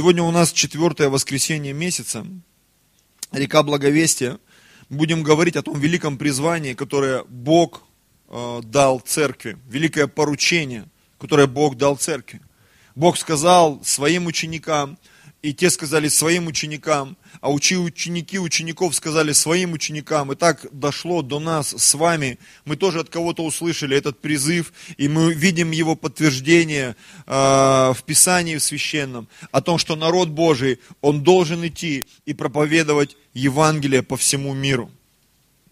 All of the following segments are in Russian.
Сегодня у нас четвертое воскресенье месяца, река Благовестия. Будем говорить о том великом призвании, которое Бог э, дал церкви, великое поручение, которое Бог дал церкви. Бог сказал своим ученикам, и те сказали своим ученикам, а учи ученики учеников сказали своим ученикам. И так дошло до нас с вами. Мы тоже от кого-то услышали этот призыв, и мы видим его подтверждение э, в Писании в Священном о том, что народ Божий, он должен идти и проповедовать Евангелие по всему миру.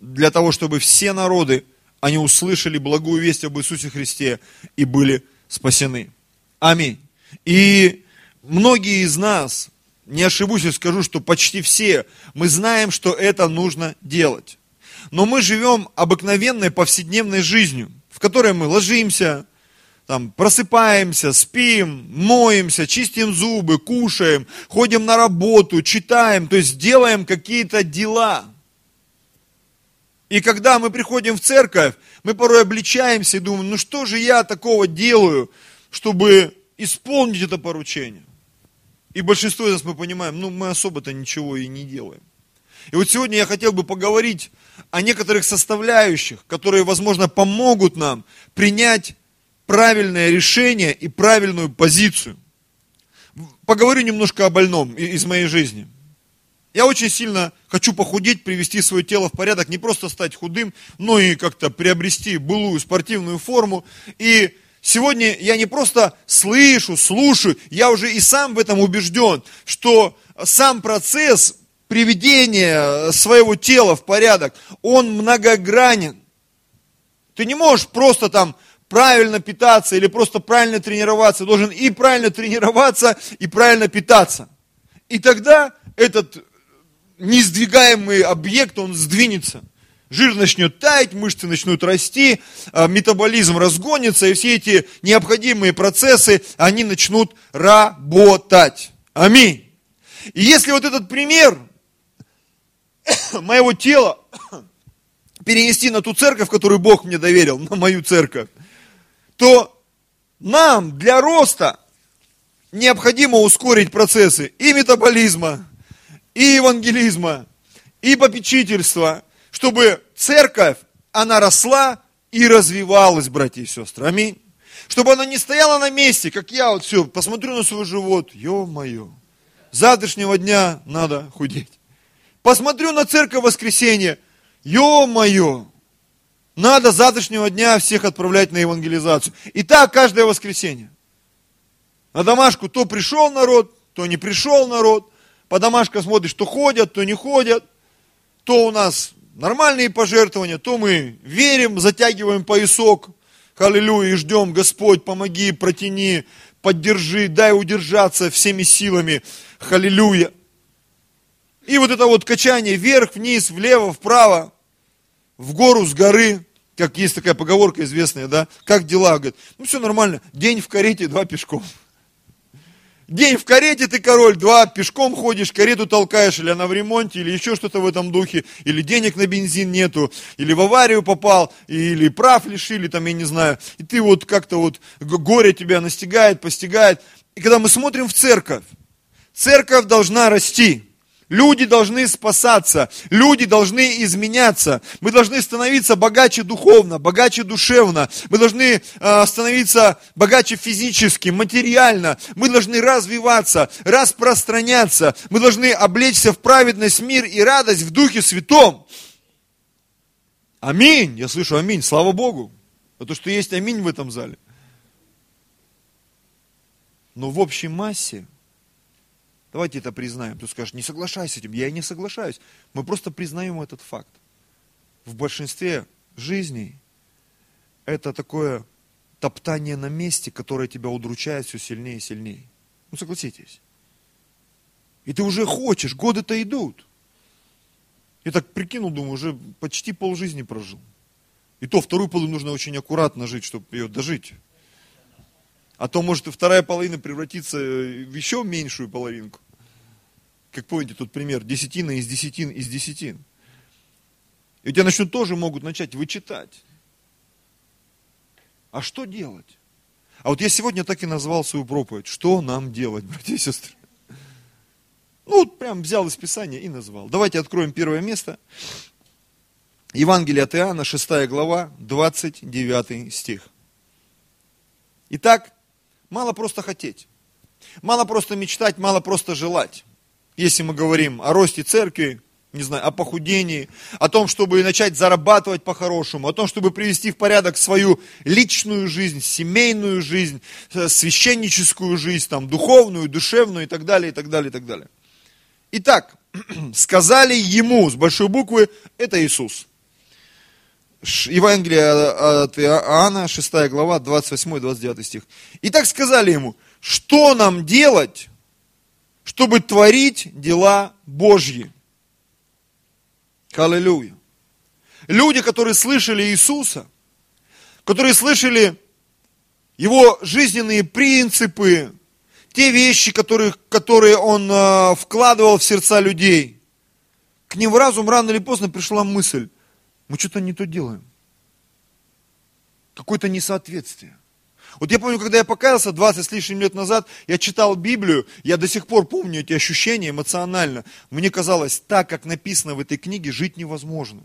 Для того, чтобы все народы, они услышали благую весть об Иисусе Христе и были спасены. Аминь. И многие из нас, не ошибусь и скажу, что почти все, мы знаем, что это нужно делать. Но мы живем обыкновенной повседневной жизнью, в которой мы ложимся, там, просыпаемся, спим, моемся, чистим зубы, кушаем, ходим на работу, читаем, то есть делаем какие-то дела. И когда мы приходим в церковь, мы порой обличаемся и думаем, ну что же я такого делаю, чтобы исполнить это поручение. И большинство из нас мы понимаем, ну мы особо-то ничего и не делаем. И вот сегодня я хотел бы поговорить о некоторых составляющих, которые, возможно, помогут нам принять правильное решение и правильную позицию. Поговорю немножко о больном из моей жизни. Я очень сильно хочу похудеть, привести свое тело в порядок, не просто стать худым, но и как-то приобрести былую спортивную форму. И Сегодня я не просто слышу, слушаю, я уже и сам в этом убежден, что сам процесс приведения своего тела в порядок, он многогранен. Ты не можешь просто там правильно питаться или просто правильно тренироваться. Должен и правильно тренироваться, и правильно питаться. И тогда этот несдвигаемый объект, он сдвинется жир начнет таять, мышцы начнут расти, а, метаболизм разгонится, и все эти необходимые процессы, они начнут работать. Аминь. И если вот этот пример моего тела перенести на ту церковь, которую Бог мне доверил, на мою церковь, то нам для роста необходимо ускорить процессы и метаболизма, и евангелизма, и попечительства, чтобы церковь, она росла и развивалась, братья и сестры. Аминь. Чтобы она не стояла на месте, как я вот все, посмотрю на свой живот, ё-моё, завтрашнего дня надо худеть. Посмотрю на церковь воскресенье, ё-моё, надо завтрашнего дня всех отправлять на евангелизацию. И так каждое воскресенье. На домашку то пришел народ, то не пришел народ. По домашкам смотришь, то ходят, то не ходят. То у нас нормальные пожертвования, то мы верим, затягиваем поясок, аллилуйя, и ждем, Господь, помоги, протяни, поддержи, дай удержаться всеми силами, аллилуйя. И вот это вот качание вверх, вниз, влево, вправо, в гору, с горы, как есть такая поговорка известная, да, как дела, говорит, ну все нормально, день в карете, два пешком. День в карете ты король, два пешком ходишь, карету толкаешь, или она в ремонте, или еще что-то в этом духе, или денег на бензин нету, или в аварию попал, или прав лишили, там, я не знаю. И ты вот как-то вот, горе тебя настигает, постигает. И когда мы смотрим в церковь, церковь должна расти. Люди должны спасаться, люди должны изменяться, мы должны становиться богаче духовно, богаче душевно, мы должны э, становиться богаче физически, материально, мы должны развиваться, распространяться, мы должны облечься в праведность, мир и радость в Духе Святом. Аминь, я слышу аминь, слава Богу, потому что есть аминь в этом зале. Но в общей массе – Давайте это признаем. Ты скажешь, не соглашайся с этим. Я и не соглашаюсь. Мы просто признаем этот факт. В большинстве жизней это такое топтание на месте, которое тебя удручает все сильнее и сильнее. Ну, согласитесь. И ты уже хочешь, годы-то идут. Я так прикинул, думаю, уже почти полжизни прожил. И то вторую половину нужно очень аккуратно жить, чтобы ее дожить. А то может и вторая половина превратиться в еще меньшую половинку. Как помните тот пример, десятина из десятин из десятин. И у тебя начнут тоже могут начать вычитать. А что делать? А вот я сегодня так и назвал свою проповедь. Что нам делать, братья и сестры? Ну, вот прям взял из Писания и назвал. Давайте откроем первое место. Евангелие от Иоанна, 6 глава, 29 стих. Итак, мало просто хотеть. Мало просто мечтать, мало просто желать. Если мы говорим о росте церкви, не знаю, о похудении, о том, чтобы начать зарабатывать по-хорошему, о том, чтобы привести в порядок свою личную жизнь, семейную жизнь, э, священническую жизнь, там, духовную, душевную и так далее, и так далее, и так далее. Итак, сказали ему с большой буквы, это Иисус. Евангелие от Иоанна, 6 глава, 28-29 стих. Итак, сказали ему, что нам делать, чтобы творить дела Божьи? Аллилуйя. Люди, которые слышали Иисуса, которые слышали Его жизненные принципы, те вещи, которые, которые Он э, вкладывал в сердца людей, к ним в разум рано или поздно пришла мысль, мы что-то не то делаем. Какое-то несоответствие. Вот я помню, когда я покаялся 20 с лишним лет назад, я читал Библию, я до сих пор помню эти ощущения эмоционально. Мне казалось, так, как написано в этой книге, жить невозможно.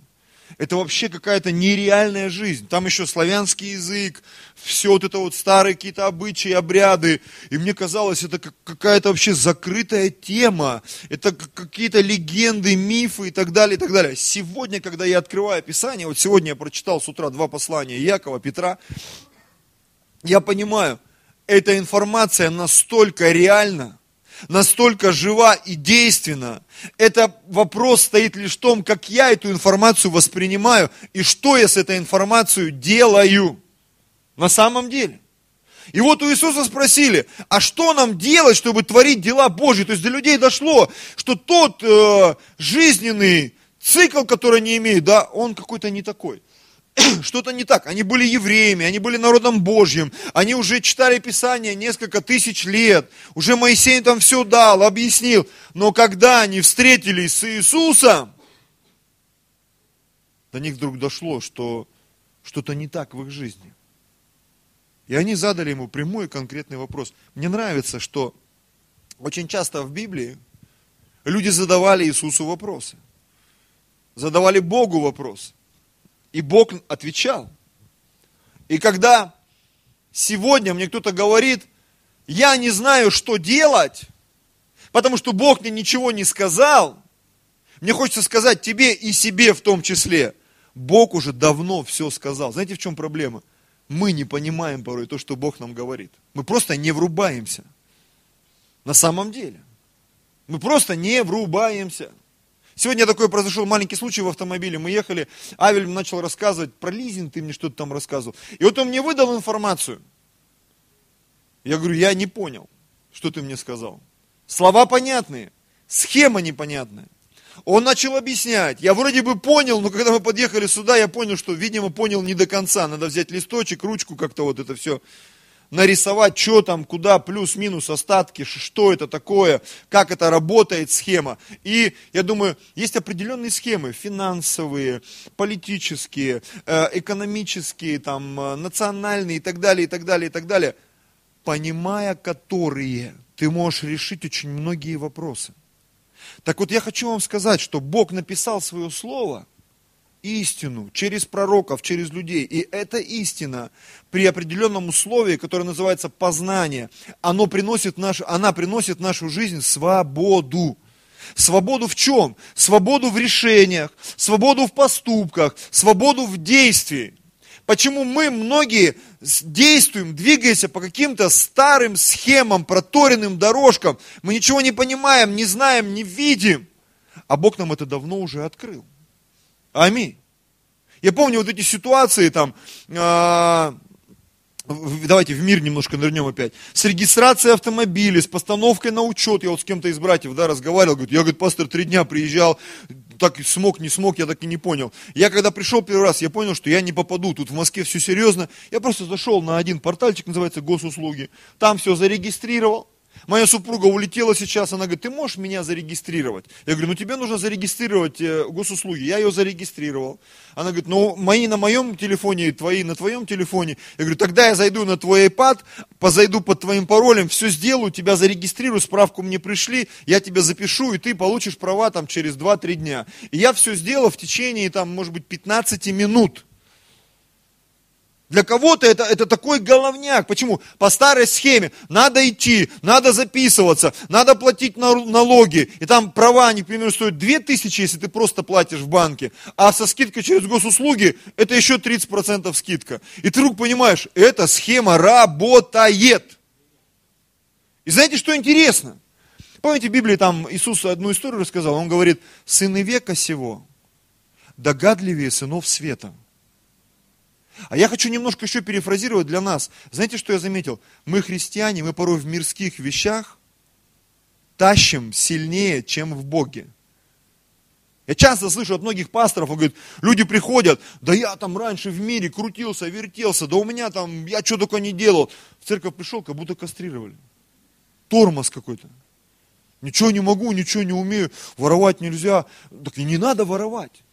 Это вообще какая-то нереальная жизнь. Там еще славянский язык, все вот это вот старые какие-то обычаи, обряды. И мне казалось, это какая-то вообще закрытая тема. Это какие-то легенды, мифы и так далее, и так далее. Сегодня, когда я открываю Писание, вот сегодня я прочитал с утра два послания Якова, Петра, я понимаю, эта информация настолько реальна, настолько жива и действенна. Это вопрос стоит лишь в том, как я эту информацию воспринимаю и что я с этой информацией делаю на самом деле. И вот у Иисуса спросили, а что нам делать, чтобы творить дела Божьи? То есть до людей дошло, что тот э, жизненный цикл, который они имеют, да, он какой-то не такой. что-то не так. Они были евреями, они были народом Божьим, они уже читали Писание несколько тысяч лет, уже Моисей там все дал, объяснил. Но когда они встретились с Иисусом, до них вдруг дошло, что что-то не так в их жизни. И они задали ему прямой и конкретный вопрос. Мне нравится, что очень часто в Библии люди задавали Иисусу вопросы. Задавали Богу вопросы. И Бог отвечал. И когда сегодня мне кто-то говорит, я не знаю, что делать, потому что Бог мне ничего не сказал, мне хочется сказать тебе и себе в том числе, Бог уже давно все сказал. Знаете, в чем проблема? Мы не понимаем порой то, что Бог нам говорит. Мы просто не врубаемся. На самом деле. Мы просто не врубаемся. Сегодня такой произошел маленький случай в автомобиле. Мы ехали, Авель начал рассказывать про лизинг, ты мне что-то там рассказывал. И вот он мне выдал информацию. Я говорю, я не понял, что ты мне сказал. Слова понятные, схема непонятная. Он начал объяснять. Я вроде бы понял, но когда мы подъехали сюда, я понял, что, видимо, понял не до конца. Надо взять листочек, ручку, как-то вот это все нарисовать, что там, куда, плюс-минус, остатки, что это такое, как это работает, схема. И я думаю, есть определенные схемы, финансовые, политические, э, экономические, там, э, национальные и так далее, и так далее, и так далее, понимая которые, ты можешь решить очень многие вопросы. Так вот, я хочу вам сказать, что Бог написал свое слово – истину через пророков, через людей. И эта истина при определенном условии, которое называется познание, оно приносит наш, она приносит в нашу жизнь свободу. Свободу в чем? Свободу в решениях, свободу в поступках, свободу в действии. Почему мы многие действуем, двигаемся по каким-то старым схемам, проторенным дорожкам. Мы ничего не понимаем, не знаем, не видим. А Бог нам это давно уже открыл. Аминь. Я помню вот эти ситуации там, э, давайте в мир немножко нырнем опять, с регистрацией автомобиля, с постановкой на учет, я вот с кем-то из братьев, да, разговаривал, говорит, я, говорит, пастор, три дня приезжал, так смог, не смог, я так и не понял. Я когда пришел первый раз, я понял, что я не попаду, тут в Москве все серьезно, я просто зашел на один портальчик, называется госуслуги, там все зарегистрировал, Моя супруга улетела сейчас, она говорит, ты можешь меня зарегистрировать? Я говорю, ну тебе нужно зарегистрировать э, госуслуги. Я ее зарегистрировал. Она говорит, ну мои на моем телефоне, твои на твоем телефоне. Я говорю, тогда я зайду на твой iPad, позайду под твоим паролем, все сделаю, тебя зарегистрирую, справку мне пришли, я тебя запишу, и ты получишь права там через 2-3 дня. И я все сделал в течение там, может быть, 15 минут. Для кого-то это, это такой головняк. Почему? По старой схеме. Надо идти, надо записываться, надо платить налоги. И там права, они, к примеру, стоят 2000, если ты просто платишь в банке. А со скидкой через госуслуги, это еще 30% скидка. И ты вдруг понимаешь, эта схема работает. И знаете, что интересно? Помните, в Библии там Иисус одну историю рассказал. Он говорит, сыны века сего, догадливее сынов света. А я хочу немножко еще перефразировать для нас. Знаете, что я заметил? Мы христиане, мы порой в мирских вещах тащим сильнее, чем в Боге. Я часто слышу от многих пасторов, он говорит, люди приходят, да я там раньше в мире крутился, вертелся, да у меня там, я что только не делал. В церковь пришел, как будто кастрировали. Тормоз какой-то. Ничего не могу, ничего не умею, воровать нельзя. Так и не надо воровать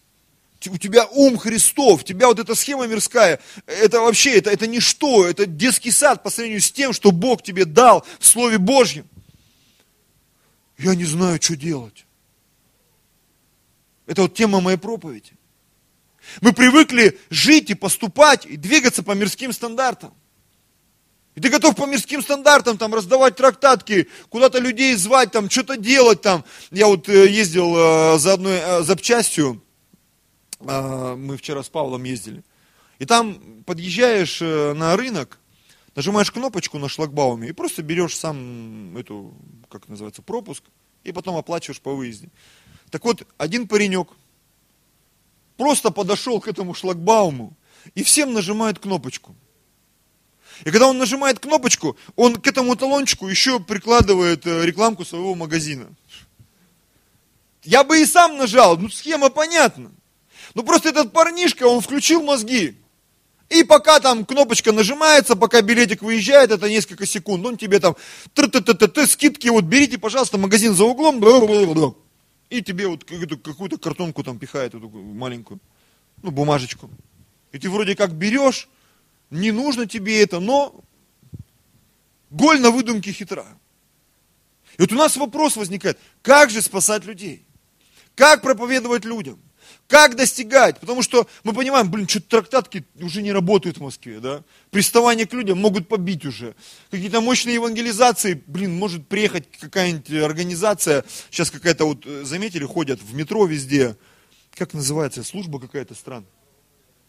у тебя ум Христов, у тебя вот эта схема мирская, это вообще, это, это ничто, это детский сад по сравнению с тем, что Бог тебе дал в Слове Божьем. Я не знаю, что делать. Это вот тема моей проповеди. Мы привыкли жить и поступать, и двигаться по мирским стандартам. И ты готов по мирским стандартам там раздавать трактатки, куда-то людей звать, там что-то делать там. Я вот э, ездил э, за одной э, запчастью, мы вчера с Павлом ездили. И там подъезжаешь э, на рынок, нажимаешь кнопочку на шлагбауме и просто берешь сам эту, как называется, пропуск, и потом оплачиваешь по выезде. Так вот, один паренек просто подошел к этому шлагбауму и всем нажимает кнопочку. И когда он нажимает кнопочку, он к этому талончику еще прикладывает э, рекламку своего магазина. Я бы и сам нажал, ну схема понятна. Ну просто этот парнишка, он включил мозги. И пока там кнопочка нажимается, пока билетик выезжает, это несколько секунд, он тебе там, ты ты ты ты скидки, вот берите, пожалуйста, магазин за углом, и тебе вот какую-то картонку там пихает, эту маленькую, ну, бумажечку. И ты вроде как берешь, не нужно тебе это, но голь на выдумке хитра. И вот у нас вопрос возникает, как же спасать людей? Как проповедовать людям? Как достигать? Потому что мы понимаем, блин, что трактатки уже не работают в Москве, да? Приставание к людям могут побить уже. Какие-то мощные евангелизации, блин, может приехать какая-нибудь организация, сейчас какая-то вот, э, заметили, ходят в метро везде, как называется, служба какая-то стран.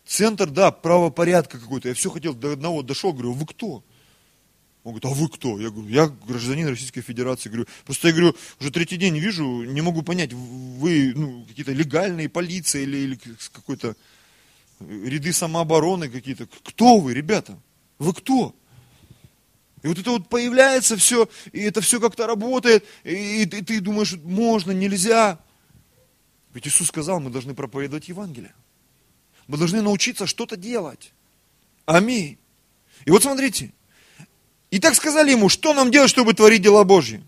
Центр, да, правопорядка какой-то. Я все хотел до одного, дошел, говорю, вы кто? Он говорит, а вы кто? Я говорю, я гражданин Российской Федерации. Говорю, просто я говорю, уже третий день вижу, не могу понять, вы ну, какие-то легальные полиция или, или какой-то ряды самообороны какие-то. Кто вы, ребята? Вы кто? И вот это вот появляется все, и это все как-то работает, и, и ты думаешь, можно, нельзя. Ведь Иисус сказал, мы должны проповедовать Евангелие. Мы должны научиться что-то делать. Аминь. И вот смотрите, и так сказали ему, что нам делать, чтобы творить дела Божьи?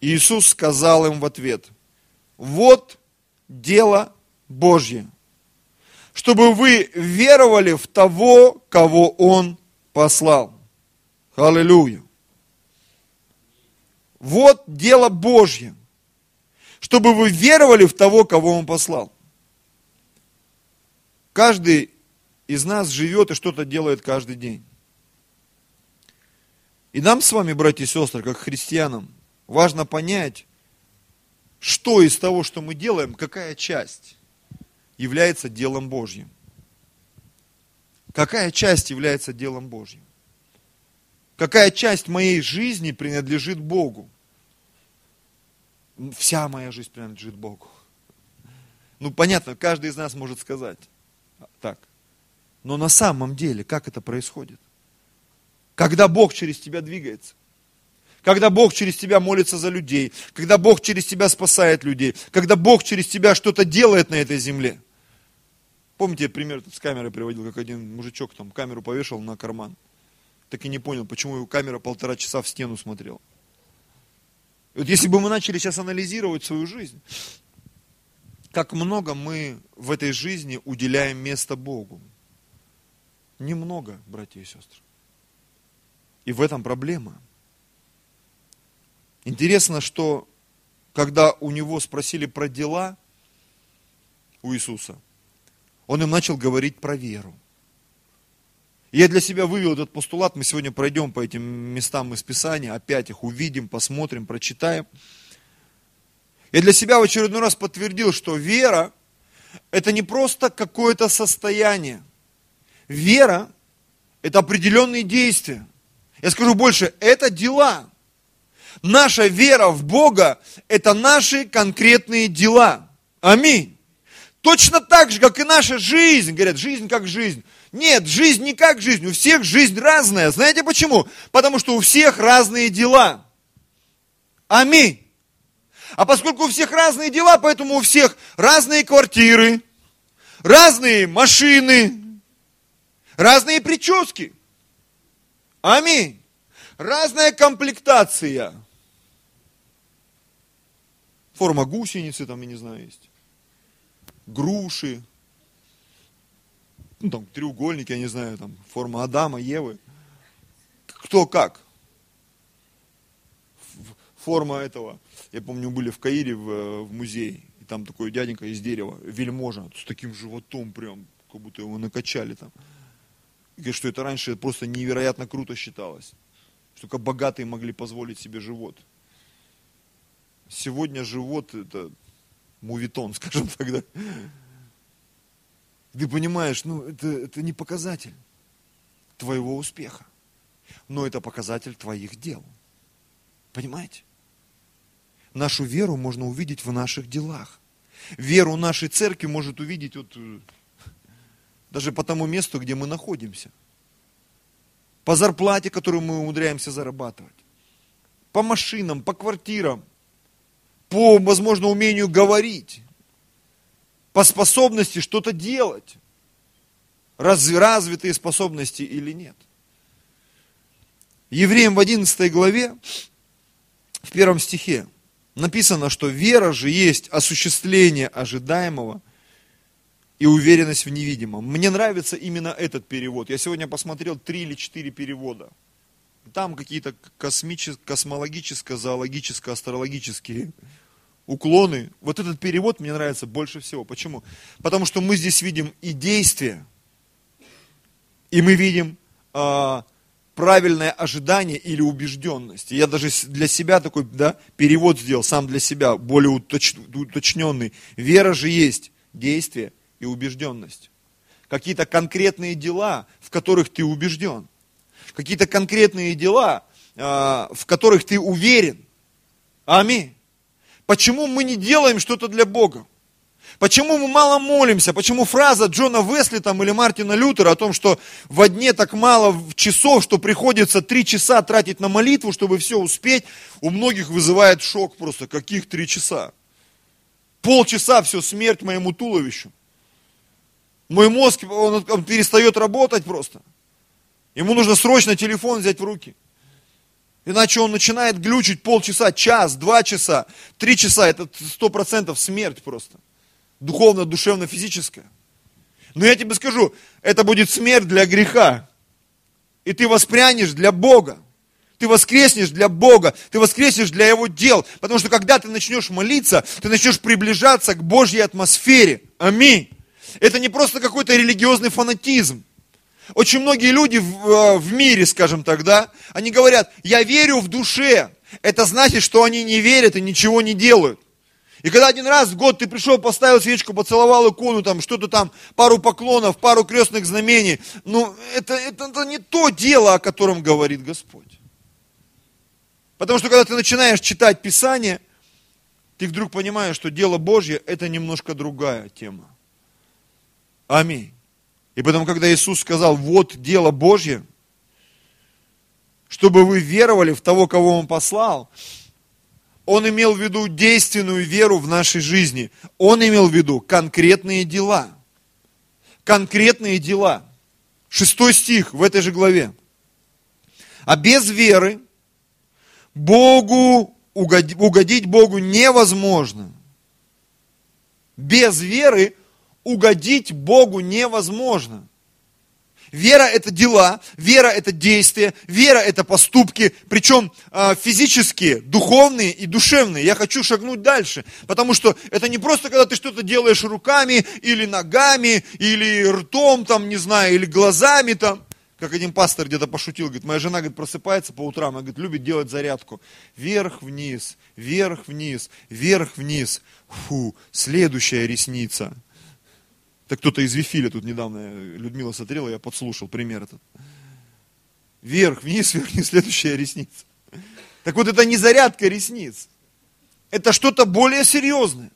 Иисус сказал им в ответ, вот дело Божье, чтобы вы веровали в того, кого Он послал. Аллилуйя. Вот дело Божье, чтобы вы веровали в того, кого Он послал. Каждый из нас живет и что-то делает каждый день. И нам с вами, братья и сестры, как христианам, важно понять, что из того, что мы делаем, какая часть является делом Божьим. Какая часть является делом Божьим? Какая часть моей жизни принадлежит Богу? Вся моя жизнь принадлежит Богу. Ну, понятно, каждый из нас может сказать так. Но на самом деле, как это происходит? Когда Бог через тебя двигается. Когда Бог через тебя молится за людей. Когда Бог через тебя спасает людей. Когда Бог через тебя что-то делает на этой земле. Помните, пример с камерой приводил, как один мужичок там камеру повешал на карман. Так и не понял, почему его камера полтора часа в стену смотрела. Вот если бы мы начали сейчас анализировать свою жизнь, как много мы в этой жизни уделяем место Богу. Немного, братья и сестры. И в этом проблема. Интересно, что когда у него спросили про дела, у Иисуса, он им начал говорить про веру. Я для себя вывел этот постулат, мы сегодня пройдем по этим местам из Писания, опять их увидим, посмотрим, прочитаем. Я для себя в очередной раз подтвердил, что вера – это не просто какое-то состояние. Вера – это определенные действия. Я скажу больше, это дела. Наша вера в Бога – это наши конкретные дела. Аминь. Точно так же, как и наша жизнь. Говорят, жизнь как жизнь. Нет, жизнь не как жизнь, у всех жизнь разная. Знаете почему? Потому что у всех разные дела. Аминь. А поскольку у всех разные дела, поэтому у всех разные квартиры, разные машины, разные прически. Аминь. Разная комплектация. Форма гусеницы там, я не знаю, есть. Груши, ну, там, треугольники, я не знаю, там, форма Адама, Евы. Кто как. Форма этого. Я помню, были в Каире в, в музее, и там такой дяденька из дерева, вельможа, с таким животом прям, как будто его накачали там. Говорит, что это раньше просто невероятно круто считалось. Что только богатые могли позволить себе живот. Сегодня живот это мувитон, скажем тогда. Ты понимаешь, ну это, это не показатель твоего успеха, но это показатель твоих дел. Понимаете? Нашу веру можно увидеть в наших делах. Веру нашей церкви может увидеть вот, даже по тому месту, где мы находимся. По зарплате, которую мы умудряемся зарабатывать. По машинам, по квартирам. По, возможно, умению говорить по способности что-то делать. Раз, развитые способности или нет. Евреям в 11 главе, в первом стихе, написано, что вера же есть осуществление ожидаемого и уверенность в невидимом. Мне нравится именно этот перевод. Я сегодня посмотрел три или четыре перевода. Там какие-то космологические, зоологические, астрологические уклоны. Вот этот перевод мне нравится больше всего. Почему? Потому что мы здесь видим и действие, и мы видим э, правильное ожидание или убежденность. Я даже для себя такой да, перевод сделал, сам для себя, более уточ, уточненный. Вера же есть действие и убежденность. Какие-то конкретные дела, в которых ты убежден. Какие-то конкретные дела, э, в которых ты уверен. Аминь. Почему мы не делаем что-то для Бога? Почему мы мало молимся? Почему фраза Джона Весли там, или Мартина Лютера о том, что в дне так мало часов, что приходится три часа тратить на молитву, чтобы все успеть, у многих вызывает шок просто. Каких три часа? Полчаса все, смерть моему туловищу. Мой мозг, он, он перестает работать просто. Ему нужно срочно телефон взять в руки. Иначе он начинает глючить полчаса, час, два часа, три часа. Это сто процентов смерть просто. Духовно, душевно, физическая. Но я тебе скажу, это будет смерть для греха. И ты воспрянешь для Бога. Ты воскреснешь для Бога, ты воскреснешь для Его дел. Потому что когда ты начнешь молиться, ты начнешь приближаться к Божьей атмосфере. Аминь. Это не просто какой-то религиозный фанатизм. Очень многие люди в, э, в мире, скажем так, да, они говорят, я верю в душе. Это значит, что они не верят и ничего не делают. И когда один раз в год ты пришел, поставил свечку, поцеловал икону, там что-то там, пару поклонов, пару крестных знамений, ну это, это, это не то дело, о котором говорит Господь. Потому что когда ты начинаешь читать Писание, ты вдруг понимаешь, что дело Божье это немножко другая тема. Аминь. И потом, когда Иисус сказал, вот дело Божье, чтобы вы веровали в того, кого Он послал, Он имел в виду действенную веру в нашей жизни. Он имел в виду конкретные дела. Конкретные дела. Шестой стих в этой же главе. А без веры Богу угодить Богу невозможно. Без веры угодить Богу невозможно. Вера – это дела, вера – это действия, вера – это поступки, причем э, физические, духовные и душевные. Я хочу шагнуть дальше, потому что это не просто, когда ты что-то делаешь руками или ногами, или ртом, там, не знаю, или глазами там. Как один пастор где-то пошутил, говорит, моя жена говорит, просыпается по утрам, она говорит, любит делать зарядку. Вверх-вниз, вверх-вниз, вверх-вниз. Фу, следующая ресница – так кто-то из Вифиля тут недавно, Людмила смотрела, я подслушал пример этот. Вверх, вниз, вверх, вниз, следующая ресница. Так вот это не зарядка ресниц. Это что-то более серьезное.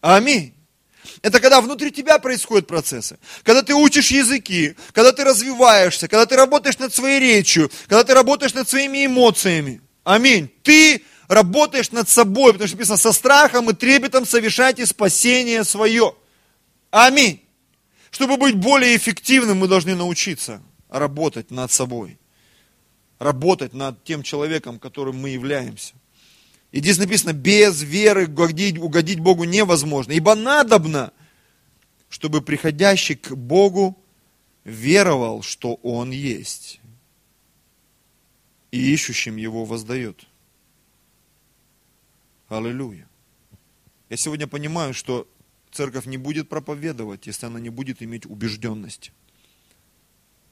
Аминь. Это когда внутри тебя происходят процессы. Когда ты учишь языки, когда ты развиваешься, когда ты работаешь над своей речью, когда ты работаешь над своими эмоциями. Аминь. Ты работаешь над собой, потому что написано, со страхом и трепетом совершайте спасение свое. Аминь. Чтобы быть более эффективным, мы должны научиться работать над собой. Работать над тем человеком, которым мы являемся. И здесь написано, без веры угодить, угодить Богу невозможно. Ибо надобно, чтобы приходящий к Богу веровал, что Он есть. И ищущим Его воздает. Аллилуйя. Я сегодня понимаю, что Церковь не будет проповедовать, если она не будет иметь убежденность.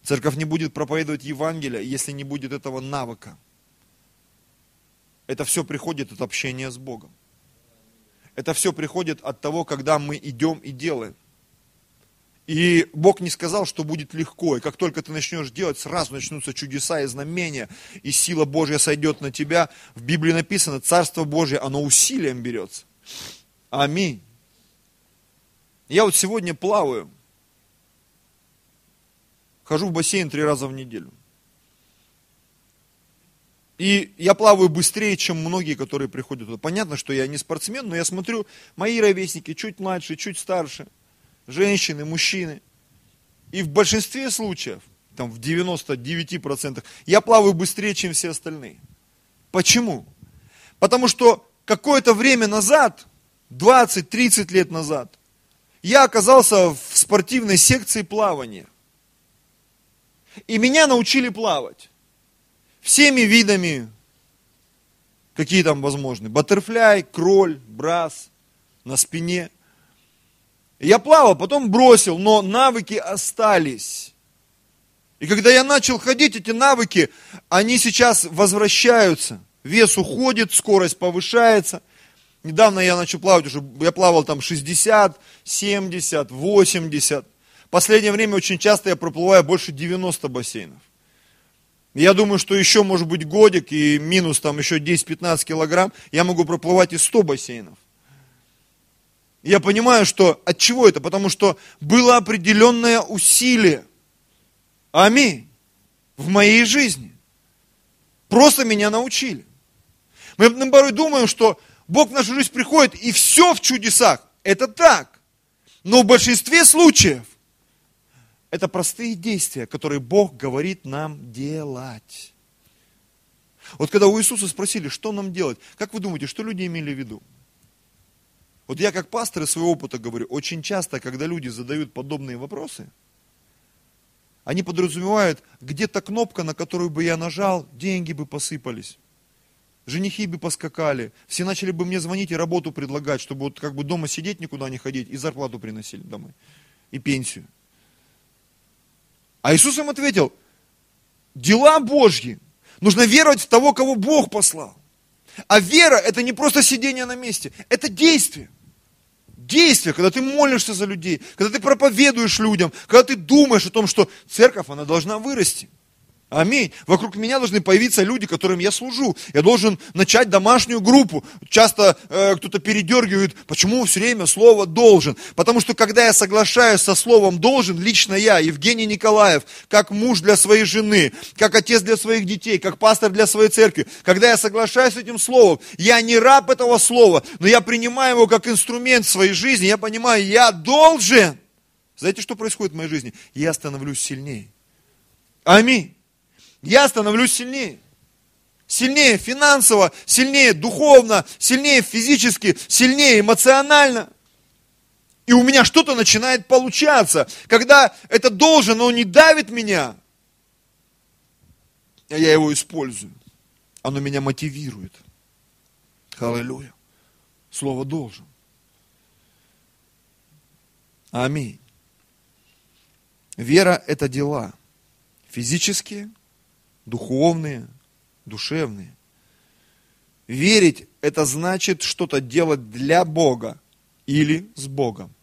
Церковь не будет проповедовать Евангелие, если не будет этого навыка. Это все приходит от общения с Богом. Это все приходит от того, когда мы идем и делаем. И Бог не сказал, что будет легко. И как только ты начнешь делать, сразу начнутся чудеса и знамения, и сила Божья сойдет на тебя. В Библии написано, Царство Божье, оно усилием берется. Аминь. Я вот сегодня плаваю. Хожу в бассейн три раза в неделю. И я плаваю быстрее, чем многие, которые приходят туда. Понятно, что я не спортсмен, но я смотрю, мои ровесники чуть младше, чуть старше, женщины, мужчины. И в большинстве случаев, там в 99%, я плаваю быстрее, чем все остальные. Почему? Потому что какое-то время назад, 20-30 лет назад, я оказался в спортивной секции плавания. И меня научили плавать. Всеми видами, какие там возможны. Баттерфляй, кроль, брас, на спине. Я плавал, потом бросил, но навыки остались. И когда я начал ходить, эти навыки, они сейчас возвращаются. Вес уходит, скорость повышается. Недавно я начал плавать уже, я плавал там 60, 70, 80. В последнее время очень часто я проплываю больше 90 бассейнов. Я думаю, что еще может быть годик и минус там еще 10-15 килограмм, я могу проплывать и 100 бассейнов. Я понимаю, что от чего это? Потому что было определенное усилие. Аминь. В моей жизни. Просто меня научили. Мы порой думаем, что Бог в нашу жизнь приходит, и все в чудесах. Это так. Но в большинстве случаев это простые действия, которые Бог говорит нам делать. Вот когда у Иисуса спросили, что нам делать, как вы думаете, что люди имели в виду? Вот я как пастор из своего опыта говорю, очень часто, когда люди задают подобные вопросы, они подразумевают, где-то кнопка, на которую бы я нажал, деньги бы посыпались женихи бы поскакали, все начали бы мне звонить и работу предлагать, чтобы вот как бы дома сидеть, никуда не ходить, и зарплату приносили домой, и пенсию. А Иисус им ответил, дела Божьи, нужно веровать в того, кого Бог послал. А вера это не просто сидение на месте, это действие. Действие, когда ты молишься за людей, когда ты проповедуешь людям, когда ты думаешь о том, что церковь, она должна вырасти. Аминь. Вокруг меня должны появиться люди, которым я служу. Я должен начать домашнюю группу. Часто э, кто-то передергивает, почему все время слово должен. Потому что когда я соглашаюсь со словом должен, лично я, Евгений Николаев, как муж для своей жены, как отец для своих детей, как пастор для своей церкви, когда я соглашаюсь с этим словом, я не раб этого слова, но я принимаю его как инструмент в своей жизни, я понимаю, я должен. Знаете, что происходит в моей жизни? Я становлюсь сильнее. Аминь я становлюсь сильнее. Сильнее финансово, сильнее духовно, сильнее физически, сильнее эмоционально. И у меня что-то начинает получаться. Когда это должен, он не давит меня, а я его использую. Оно меня мотивирует. Аллилуйя. Слово должен. Аминь. Вера – это дела. Физические, духовные, душевные. Верить – это значит что-то делать для Бога или с Богом.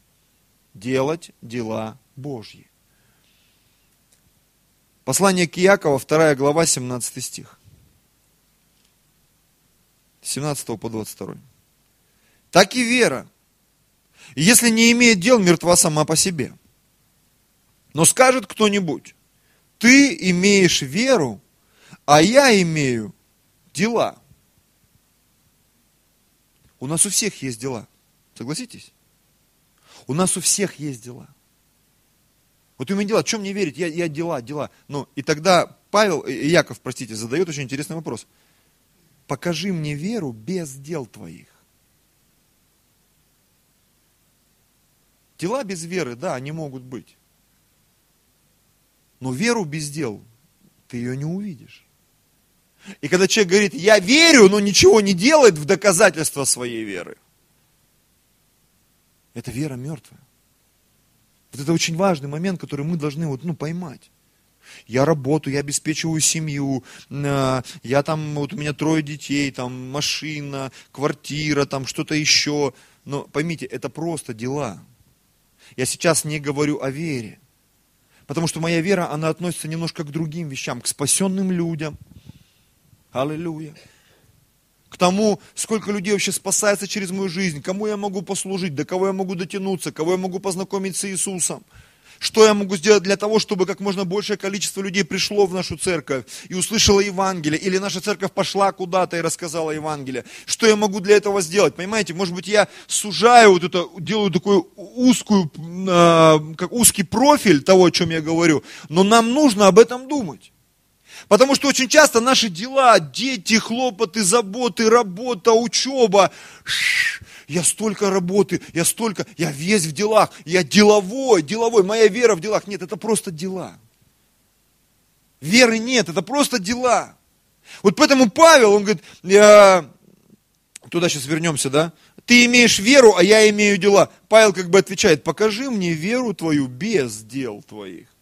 Делать дела Божьи. Послание к Иакова, 2 глава, 17 стих. 17 по 22. Так и вера. Если не имеет дел, мертва сама по себе. Но скажет кто-нибудь, ты имеешь веру, а я имею дела. У нас у всех есть дела. Согласитесь? У нас у всех есть дела. Вот у меня дела, чем мне верить? Я, я дела, дела. Ну, и тогда Павел, Яков, простите, задает очень интересный вопрос. Покажи мне веру без дел твоих. Дела без веры, да, они могут быть. Но веру без дел ты ее не увидишь. И когда человек говорит, я верю, но ничего не делает в доказательство своей веры, это вера мертвая. Вот это очень важный момент, который мы должны вот, ну, поймать. Я работаю, я обеспечиваю семью, э, я там, вот у меня трое детей, там машина, квартира, там что-то еще. Но поймите, это просто дела. Я сейчас не говорю о вере. Потому что моя вера, она относится немножко к другим вещам, к спасенным людям. Аллилуйя. К тому, сколько людей вообще спасается через мою жизнь, кому я могу послужить, до кого я могу дотянуться, кого я могу познакомить с Иисусом. Что я могу сделать для того, чтобы как можно большее количество людей пришло в нашу церковь и услышало Евангелие, или наша церковь пошла куда-то и рассказала Евангелие? Что я могу для этого сделать? Понимаете, может быть, я сужаю вот это, делаю такую узкую, а, как узкий профиль того, о чем я говорю, но нам нужно об этом думать. Потому что очень часто наши дела, дети, хлопоты, заботы, работа, учеба, я столько работы, я столько, я весь в делах, я деловой, деловой, моя вера в делах. Нет, это просто дела. Веры нет, это просто дела. Вот поэтому Павел, он говорит, я... туда сейчас вернемся, да? Ты имеешь веру, а я имею дела. Павел как бы отвечает, покажи мне веру твою без дел твоих.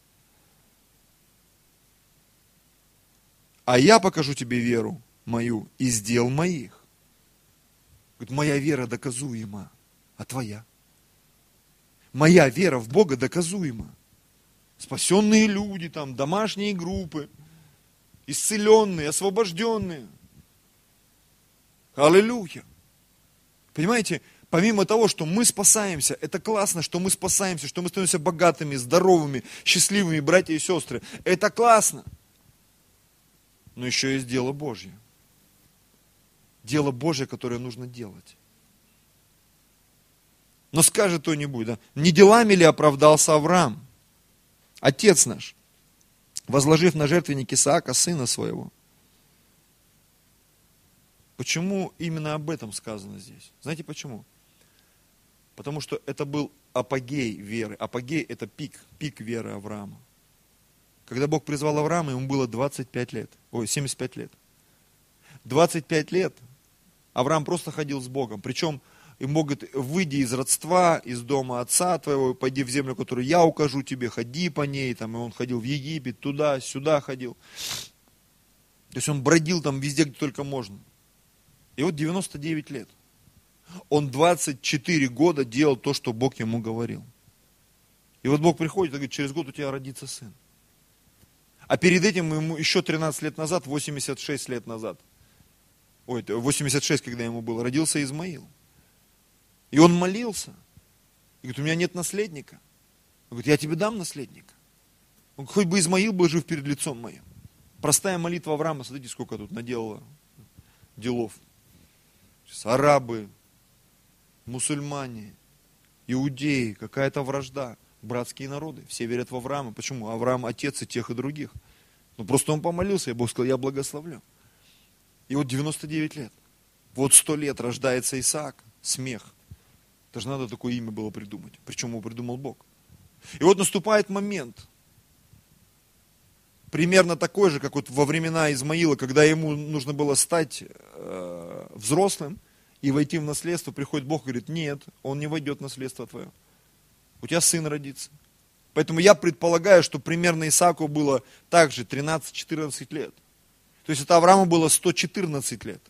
А я покажу тебе веру мою из дел моих. Говорит, моя вера доказуема, а твоя? Моя вера в Бога доказуема. Спасенные люди, там, домашние группы, исцеленные, освобожденные. Аллилуйя. Понимаете, помимо того, что мы спасаемся, это классно, что мы спасаемся, что мы становимся богатыми, здоровыми, счастливыми, братья и сестры. Это классно. Но еще есть дело Божье дело Божье, которое нужно делать. Но скажет кто-нибудь, да, не делами ли оправдался Авраам, отец наш, возложив на жертвенник Исаака, сына своего? Почему именно об этом сказано здесь? Знаете почему? Потому что это был апогей веры. Апогей – это пик, пик веры Авраама. Когда Бог призвал Авраама, ему было 25 лет, ой, 75 лет. 25 лет Авраам просто ходил с Богом. Причем им могут выйди из родства, из дома отца твоего, пойди в землю, которую я укажу тебе, ходи по ней. Там, и он ходил в Египет, туда, сюда ходил. То есть он бродил там везде, где только можно. И вот 99 лет. Он 24 года делал то, что Бог ему говорил. И вот Бог приходит и говорит, через год у тебя родится сын. А перед этим ему еще 13 лет назад, 86 лет назад – ой, 86, когда ему было, родился Измаил. И он молился. И говорит, у меня нет наследника. Он говорит, я тебе дам наследника. Он, хоть бы Измаил был жив перед лицом моим. Простая молитва Авраама, смотрите, сколько тут наделала делов. Сейчас арабы, мусульмане, иудеи, какая-то вражда, братские народы. Все верят в Авраама. Почему? Авраам отец и тех, и других. Ну просто он помолился, и Бог сказал, я благословлю. И вот 99 лет. Вот 100 лет рождается Исаак. Смех. Даже надо такое имя было придумать. Причем его придумал Бог. И вот наступает момент, примерно такой же, как вот во времена Измаила, когда ему нужно было стать э, взрослым и войти в наследство, приходит Бог и говорит, нет, он не войдет в наследство твое. У тебя сын родится. Поэтому я предполагаю, что примерно Исааку было также 13-14 лет. То есть это Аврааму было 114 лет.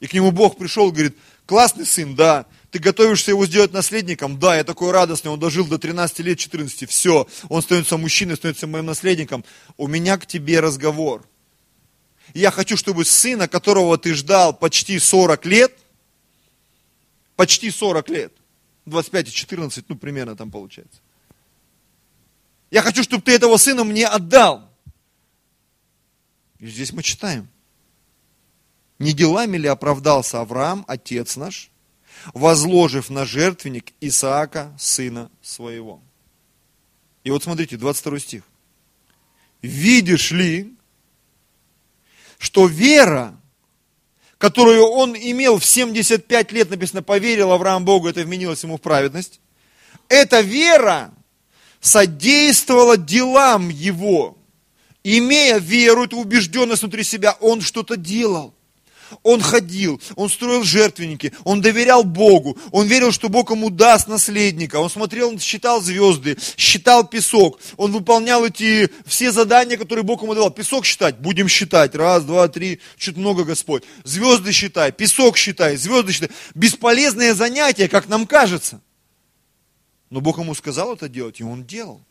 И к нему Бог пришел и говорит, классный сын, да, ты готовишься его сделать наследником? Да, я такой радостный, он дожил до 13 лет, 14, все, он становится мужчиной, становится моим наследником. У меня к тебе разговор. Я хочу, чтобы сына, которого ты ждал почти 40 лет, почти 40 лет, 25 и 14, ну примерно там получается. Я хочу, чтобы ты этого сына мне отдал. И здесь мы читаем. Не делами ли оправдался Авраам, отец наш, возложив на жертвенник Исаака, сына своего. И вот смотрите, 22 стих. Видишь ли, что вера, которую он имел в 75 лет, написано, поверил Авраам Богу, это вменилось ему в праведность, эта вера содействовала делам его. Имея веру, эту убежденность внутри себя, он что-то делал. Он ходил, он строил жертвенники, он доверял Богу, он верил, что Бог ему даст наследника, он смотрел, он считал звезды, считал песок, он выполнял эти все задания, которые Бог ему давал. Песок считать, будем считать, раз, два, три, чуть много Господь. Звезды считай, песок считай, звезды считай. Бесполезное занятие, как нам кажется. Но Бог ему сказал это делать, и он делал.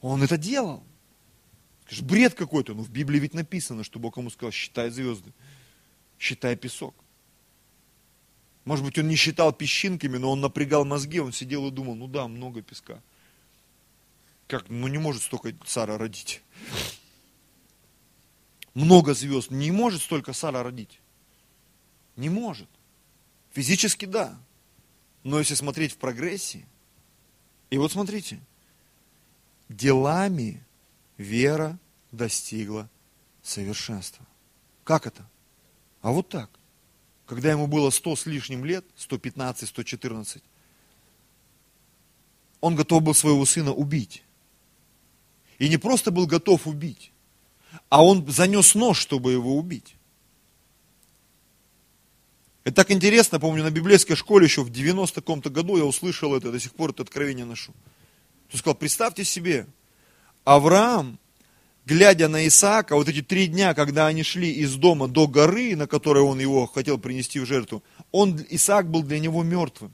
Он это делал. Скажешь, бред какой-то. Но в Библии ведь написано, что Бог ему сказал, считай звезды, считай песок. Может быть, он не считал песчинками, но он напрягал мозги, он сидел и думал, ну да, много песка. Как, ну не может столько Сара родить. Много звезд. Не может столько Сара родить. Не может. Физически да. Но если смотреть в прогрессии, и вот смотрите, делами вера достигла совершенства. Как это? А вот так. Когда ему было 100 с лишним лет, 115, 114, он готов был своего сына убить. И не просто был готов убить, а он занес нож, чтобы его убить. Это так интересно, помню, на библейской школе еще в 90 каком-то году я услышал это, до сих пор это откровение ношу. Он сказал, представьте себе, Авраам, глядя на Исаака, вот эти три дня, когда они шли из дома до горы, на которой он его хотел принести в жертву, он, Исаак был для него мертвым.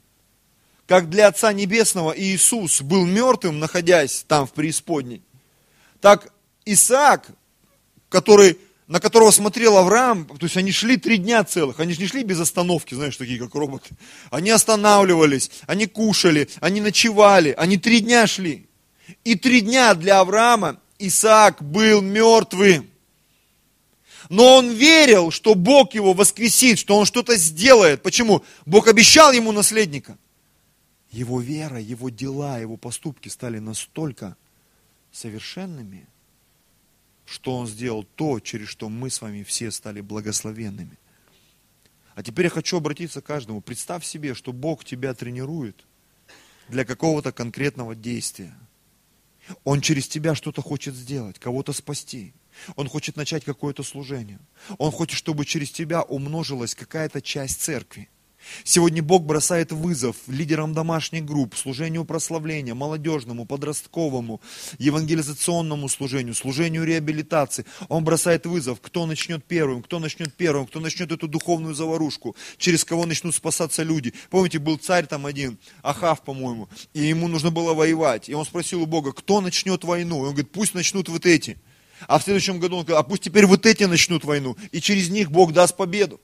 Как для Отца Небесного Иисус был мертвым, находясь там в преисподней, так Исаак, который, на которого смотрел Авраам, то есть они шли три дня целых, они же не шли без остановки, знаешь, такие как роботы. Они останавливались, они кушали, они ночевали, они три дня шли. И три дня для Авраама Исаак был мертвым. Но он верил, что Бог его воскресит, что он что-то сделает. Почему? Бог обещал ему наследника. Его вера, его дела, его поступки стали настолько совершенными, что он сделал то, через что мы с вами все стали благословенными. А теперь я хочу обратиться к каждому. Представь себе, что Бог тебя тренирует для какого-то конкретного действия. Он через тебя что-то хочет сделать, кого-то спасти. Он хочет начать какое-то служение. Он хочет, чтобы через тебя умножилась какая-то часть церкви. Сегодня Бог бросает вызов лидерам домашних групп, служению прославления, молодежному, подростковому, евангелизационному служению, служению реабилитации. Он бросает вызов, кто начнет первым, кто начнет первым, кто начнет эту духовную заварушку, через кого начнут спасаться люди. Помните, был царь там один, Ахав, по-моему, и ему нужно было воевать. И он спросил у Бога, кто начнет войну? И он говорит, пусть начнут вот эти. А в следующем году он говорит, а пусть теперь вот эти начнут войну. И через них Бог даст победу.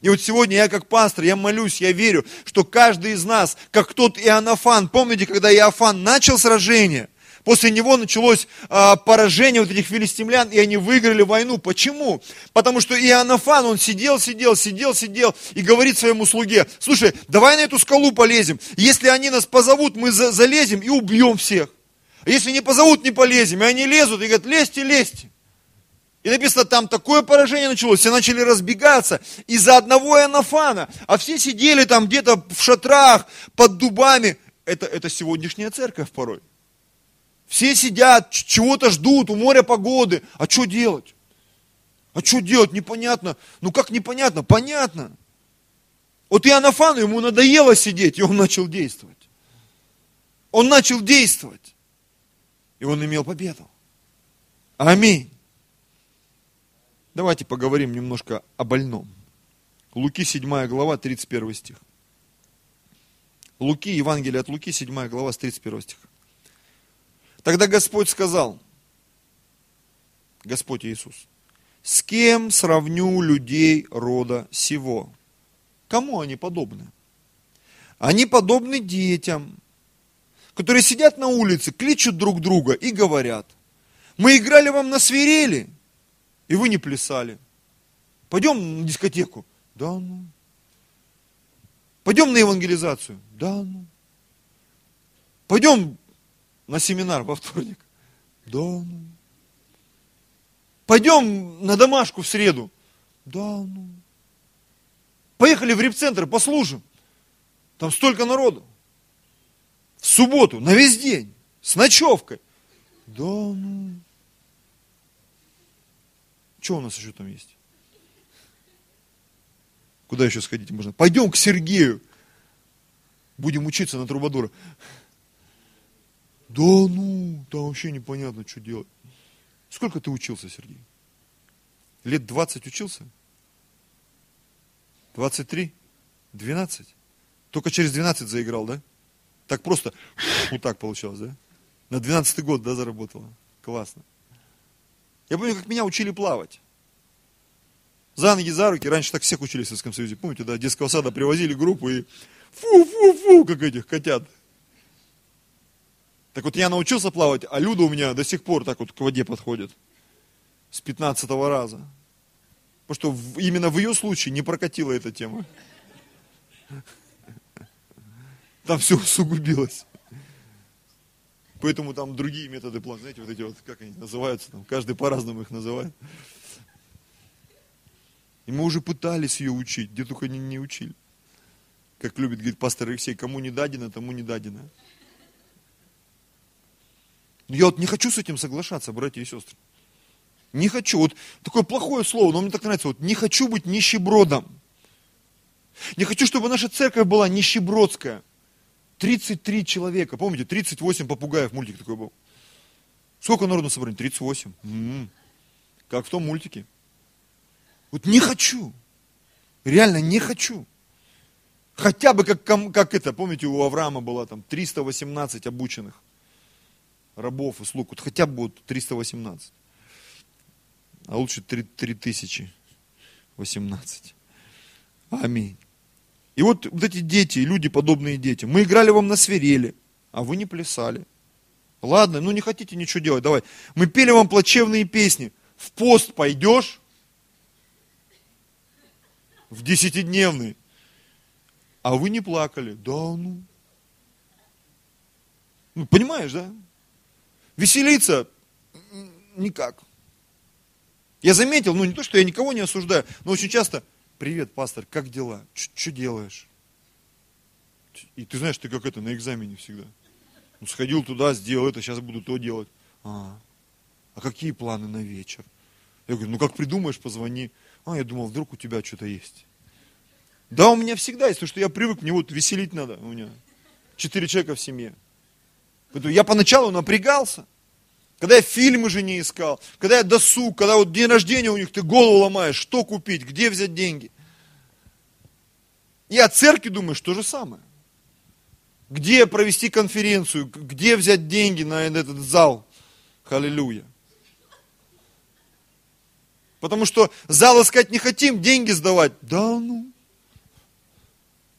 И вот сегодня я как пастор, я молюсь, я верю, что каждый из нас, как тот Иоаннафан, помните, когда Иоаннафан начал сражение, после него началось а, поражение вот этих филистимлян, и они выиграли войну. Почему? Потому что Иоаннафан, он сидел, сидел, сидел, сидел, и говорит своему слуге, слушай, давай на эту скалу полезем, если они нас позовут, мы за, залезем и убьем всех. А если не позовут, не полезем, и они лезут, и говорят, лезьте, лезьте. И написано, там такое поражение началось, все начали разбегаться из-за одного Иоаннафана, а все сидели там где-то в шатрах, под дубами. Это, это сегодняшняя церковь порой. Все сидят, чего-то ждут, у моря погоды. А что делать? А что делать? Непонятно. Ну как непонятно? Понятно. Вот Иоаннафану ему надоело сидеть, и он начал действовать. Он начал действовать. И он имел победу. Аминь. Давайте поговорим немножко о больном. Луки 7 глава, 31 стих. Луки, Евангелие от Луки, 7 глава, с 31 стиха. Тогда Господь сказал, Господь Иисус, с кем сравню людей рода сего? Кому они подобны? Они подобны детям, которые сидят на улице, кличут друг друга и говорят, мы играли вам на свирели, и вы не плясали. Пойдем на дискотеку. Да ну. Пойдем на евангелизацию. Да ну. Пойдем на семинар во вторник. Да ну. Пойдем на домашку в среду. Да ну. Поехали в репцентр, послужим. Там столько народу. В субботу, на весь день, с ночевкой. Да ну. Что у нас еще там есть? Куда еще сходить можно? Пойдем к Сергею. Будем учиться на трубадура. Да ну, там вообще непонятно, что делать. Сколько ты учился, Сергей? Лет 20 учился? 23? 12? Только через 12 заиграл, да? Так просто, вот так получалось, да? На 12 год, да, заработала. Классно. Я помню, как меня учили плавать. За ноги, за руки. Раньше так всех учили в Советском Союзе. Помните, да, детского сада привозили группу и фу-фу-фу, как этих котят. Так вот я научился плавать, а Люда у меня до сих пор так вот к воде подходит. С 15 раза. Потому что именно в ее случае не прокатила эта тема. Там все усугубилось. Поэтому там другие методы плана, знаете, вот эти вот, как они называются, там, каждый по-разному их называет. И мы уже пытались ее учить, где только не, не учили. Как любит, говорит пастор Алексей, кому не дадено, тому не дадено. Но я вот не хочу с этим соглашаться, братья и сестры. Не хочу. Вот такое плохое слово, но мне так нравится. Вот не хочу быть нищебродом. Не хочу, чтобы наша церковь была нищебродская. 33 человека. Помните, 38 попугаев, мультик такой был. Сколько народу на собрании? 38. М-м-м. Как в том мультике. Вот не хочу. Реально не хочу. Хотя бы как, как это, помните, у Авраама было там 318 обученных рабов и слуг. Вот хотя бы вот 318. А лучше 3, 3018. Аминь. И вот, вот эти дети, люди, подобные дети, мы играли вам на свирели, а вы не плясали. Ладно, ну не хотите ничего делать, давай. Мы пели вам плачевные песни. В пост пойдешь? В десятидневный. А вы не плакали. Да ну. Ну, понимаешь, да? Веселиться никак. Я заметил, ну не то, что я никого не осуждаю, но очень часто привет, пастор, как дела? Что делаешь? И ты знаешь, ты как это, на экзамене всегда. Ну, сходил туда, сделал это, сейчас буду то делать. А, а какие планы на вечер? Я говорю, ну как придумаешь, позвони. А, я думал, вдруг у тебя что-то есть. Да, у меня всегда есть, потому что я привык, мне вот веселить надо. У меня четыре человека в семье. Я поначалу напрягался. Когда я фильмы же не искал, когда я досуг, когда вот день рождения у них, ты голову ломаешь, что купить, где взять деньги. И о церкви думаешь то же самое. Где провести конференцию, где взять деньги на этот зал. Аллилуйя. Потому что зал искать не хотим, деньги сдавать. Да ну.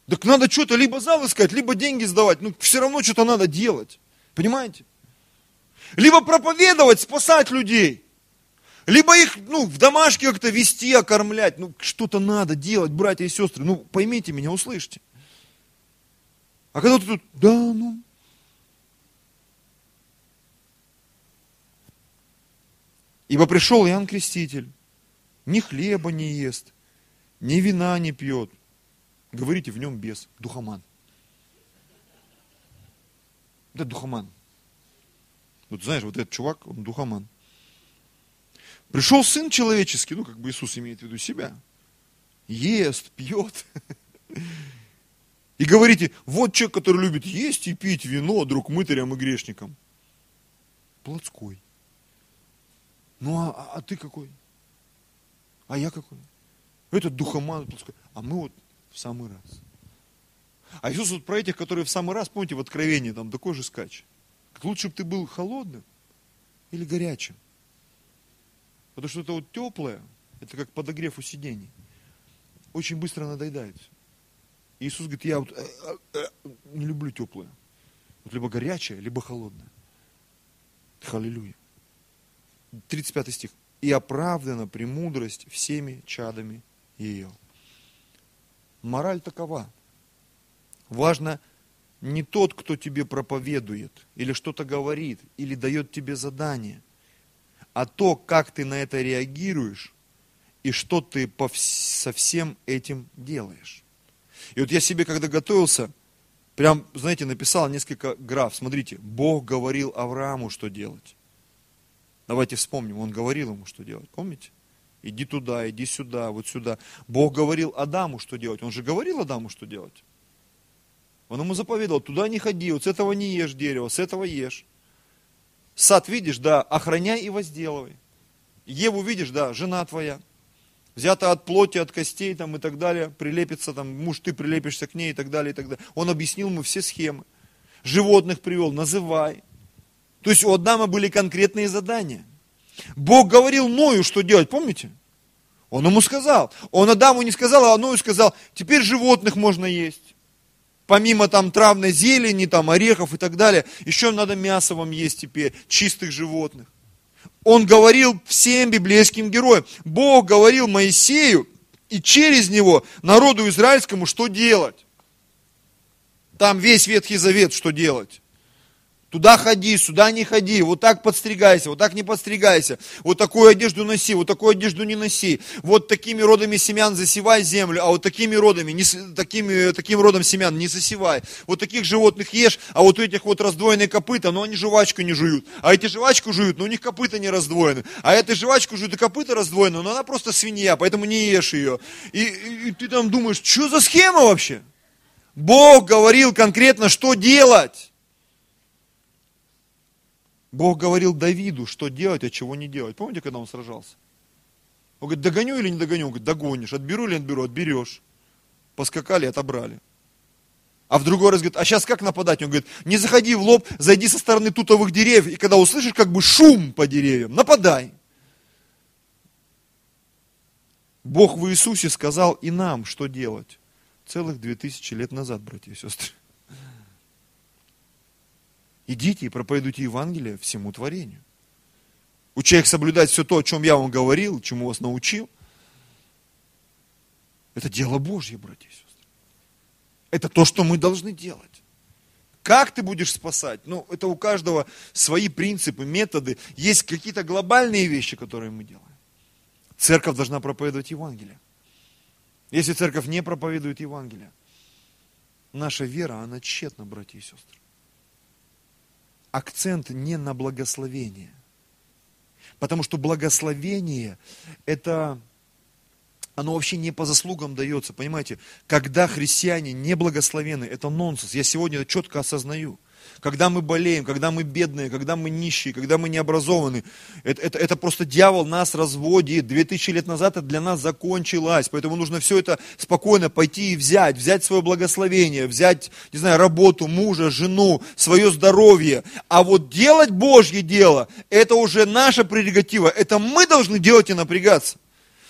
Так надо что-то либо зал искать, либо деньги сдавать. Ну, все равно что-то надо делать. Понимаете? Либо проповедовать, спасать людей. Либо их ну, в домашке как-то вести, окормлять. Ну, что-то надо делать, братья и сестры. Ну, поймите меня, услышьте. А когда ты тут, да, ну. Ибо пришел Иоанн Креститель, ни хлеба не ест, ни вина не пьет. Говорите, в нем бес, духоман. Это духоман. Вот знаешь, вот этот чувак, он духоман. Пришел Сын Человеческий, ну как бы Иисус имеет в виду себя, ест, пьет. И говорите, вот человек, который любит есть и пить вино, друг мытарям и грешникам. Плотской. Ну а, а, а ты какой? А я какой? Этот духоман плотской. А мы вот в самый раз. А Иисус вот про этих, которые в самый раз, помните, в Откровении там такой же скач. Лучше бы ты был холодным или горячим. Потому что это вот теплое, это как подогрев у сидений. Очень быстро надоедает. Иисус говорит, я вот э, э, э, не люблю теплое. Вот либо горячее, либо холодное. Халилюя. 35 стих. И оправдана премудрость всеми чадами ее. Мораль такова. Важно не тот, кто тебе проповедует, или что-то говорит, или дает тебе задание, а то, как ты на это реагируешь, и что ты со всем этим делаешь. И вот я себе, когда готовился, прям, знаете, написал несколько граф. Смотрите, Бог говорил Аврааму, что делать. Давайте вспомним, он говорил ему, что делать. Помните? Иди туда, иди сюда, вот сюда. Бог говорил Адаму, что делать. Он же говорил Адаму, что делать. Он ему заповедовал, туда не ходи, вот с этого не ешь дерево, с этого ешь. Сад видишь, да, охраняй и возделывай. Еву видишь, да, жена твоя. Взята от плоти, от костей там и так далее, прилепится там, муж, ты прилепишься к ней и так далее, и так далее. Он объяснил ему все схемы. Животных привел, называй. То есть у Адама были конкретные задания. Бог говорил Ною, что делать, помните? Он ему сказал. Он Адаму не сказал, а Ною сказал, теперь животных можно есть помимо там травной зелени, там орехов и так далее, еще надо мясо вам есть теперь, чистых животных. Он говорил всем библейским героям. Бог говорил Моисею и через него народу израильскому, что делать. Там весь Ветхий Завет, что делать. Туда ходи, сюда не ходи, вот так подстригайся, вот так не подстригайся, вот такую одежду носи, вот такую одежду не носи, вот такими родами семян засевай землю, а вот такими родами, не, такими, таким родом семян не засевай. Вот таких животных ешь, а вот этих вот раздвоенные копыта, но они жвачку не жуют. А эти жвачку жуют, но у них копыта не раздвоены. А эта жвачку жуют и копыта раздвоены, но она просто свинья, поэтому не ешь ее. И, и, и ты там думаешь, что за схема вообще? Бог говорил конкретно, что делать. Бог говорил Давиду, что делать, а чего не делать. Помните, когда он сражался? Он говорит, догоню или не догоню? Он говорит, догонишь. Отберу или отберу? Отберешь. Поскакали, отобрали. А в другой раз говорит, а сейчас как нападать? Он говорит, не заходи в лоб, зайди со стороны тутовых деревьев, и когда услышишь как бы шум по деревьям, нападай. Бог в Иисусе сказал и нам, что делать. Целых две тысячи лет назад, братья и сестры. Идите и проповедуйте Евангелие всему творению. Уча их соблюдать все то, о чем я вам говорил, чему вас научил. Это дело Божье, братья и сестры. Это то, что мы должны делать. Как ты будешь спасать? Ну, это у каждого свои принципы, методы. Есть какие-то глобальные вещи, которые мы делаем. Церковь должна проповедовать Евангелие. Если церковь не проповедует Евангелие, наша вера, она тщетна, братья и сестры акцент не на благословение. Потому что благословение – это оно вообще не по заслугам дается, понимаете? Когда христиане не благословены, это нонсенс. Я сегодня это четко осознаю – когда мы болеем, когда мы бедные, когда мы нищие, когда мы необразованы. Это, это, это просто дьявол нас разводит. Две тысячи лет назад это для нас закончилось. Поэтому нужно все это спокойно пойти и взять. Взять свое благословение, взять, не знаю, работу, мужа, жену, свое здоровье. А вот делать Божье дело, это уже наша прерогатива. Это мы должны делать и напрягаться.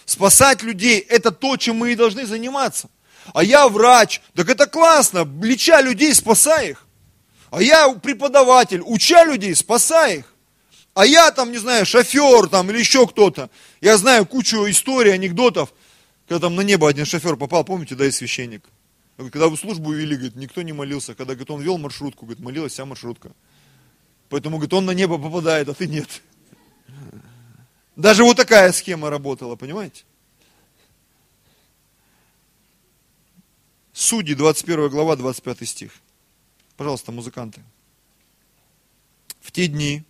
Спасать людей, это то, чем мы и должны заниматься. А я врач, так это классно, леча людей, спасай их. А я преподаватель, уча людей, спасай их. А я там, не знаю, шофер там или еще кто-то. Я знаю кучу историй, анекдотов. Когда там на небо один шофер попал, помните, да, и священник. Когда вы службу вели, говорит, никто не молился. Когда, говорит, он вел маршрутку, говорит, молилась вся маршрутка. Поэтому, говорит, он на небо попадает, а ты нет. Даже вот такая схема работала, понимаете? Судьи, 21 глава, 25 стих. Пожалуйста, музыканты. В те дни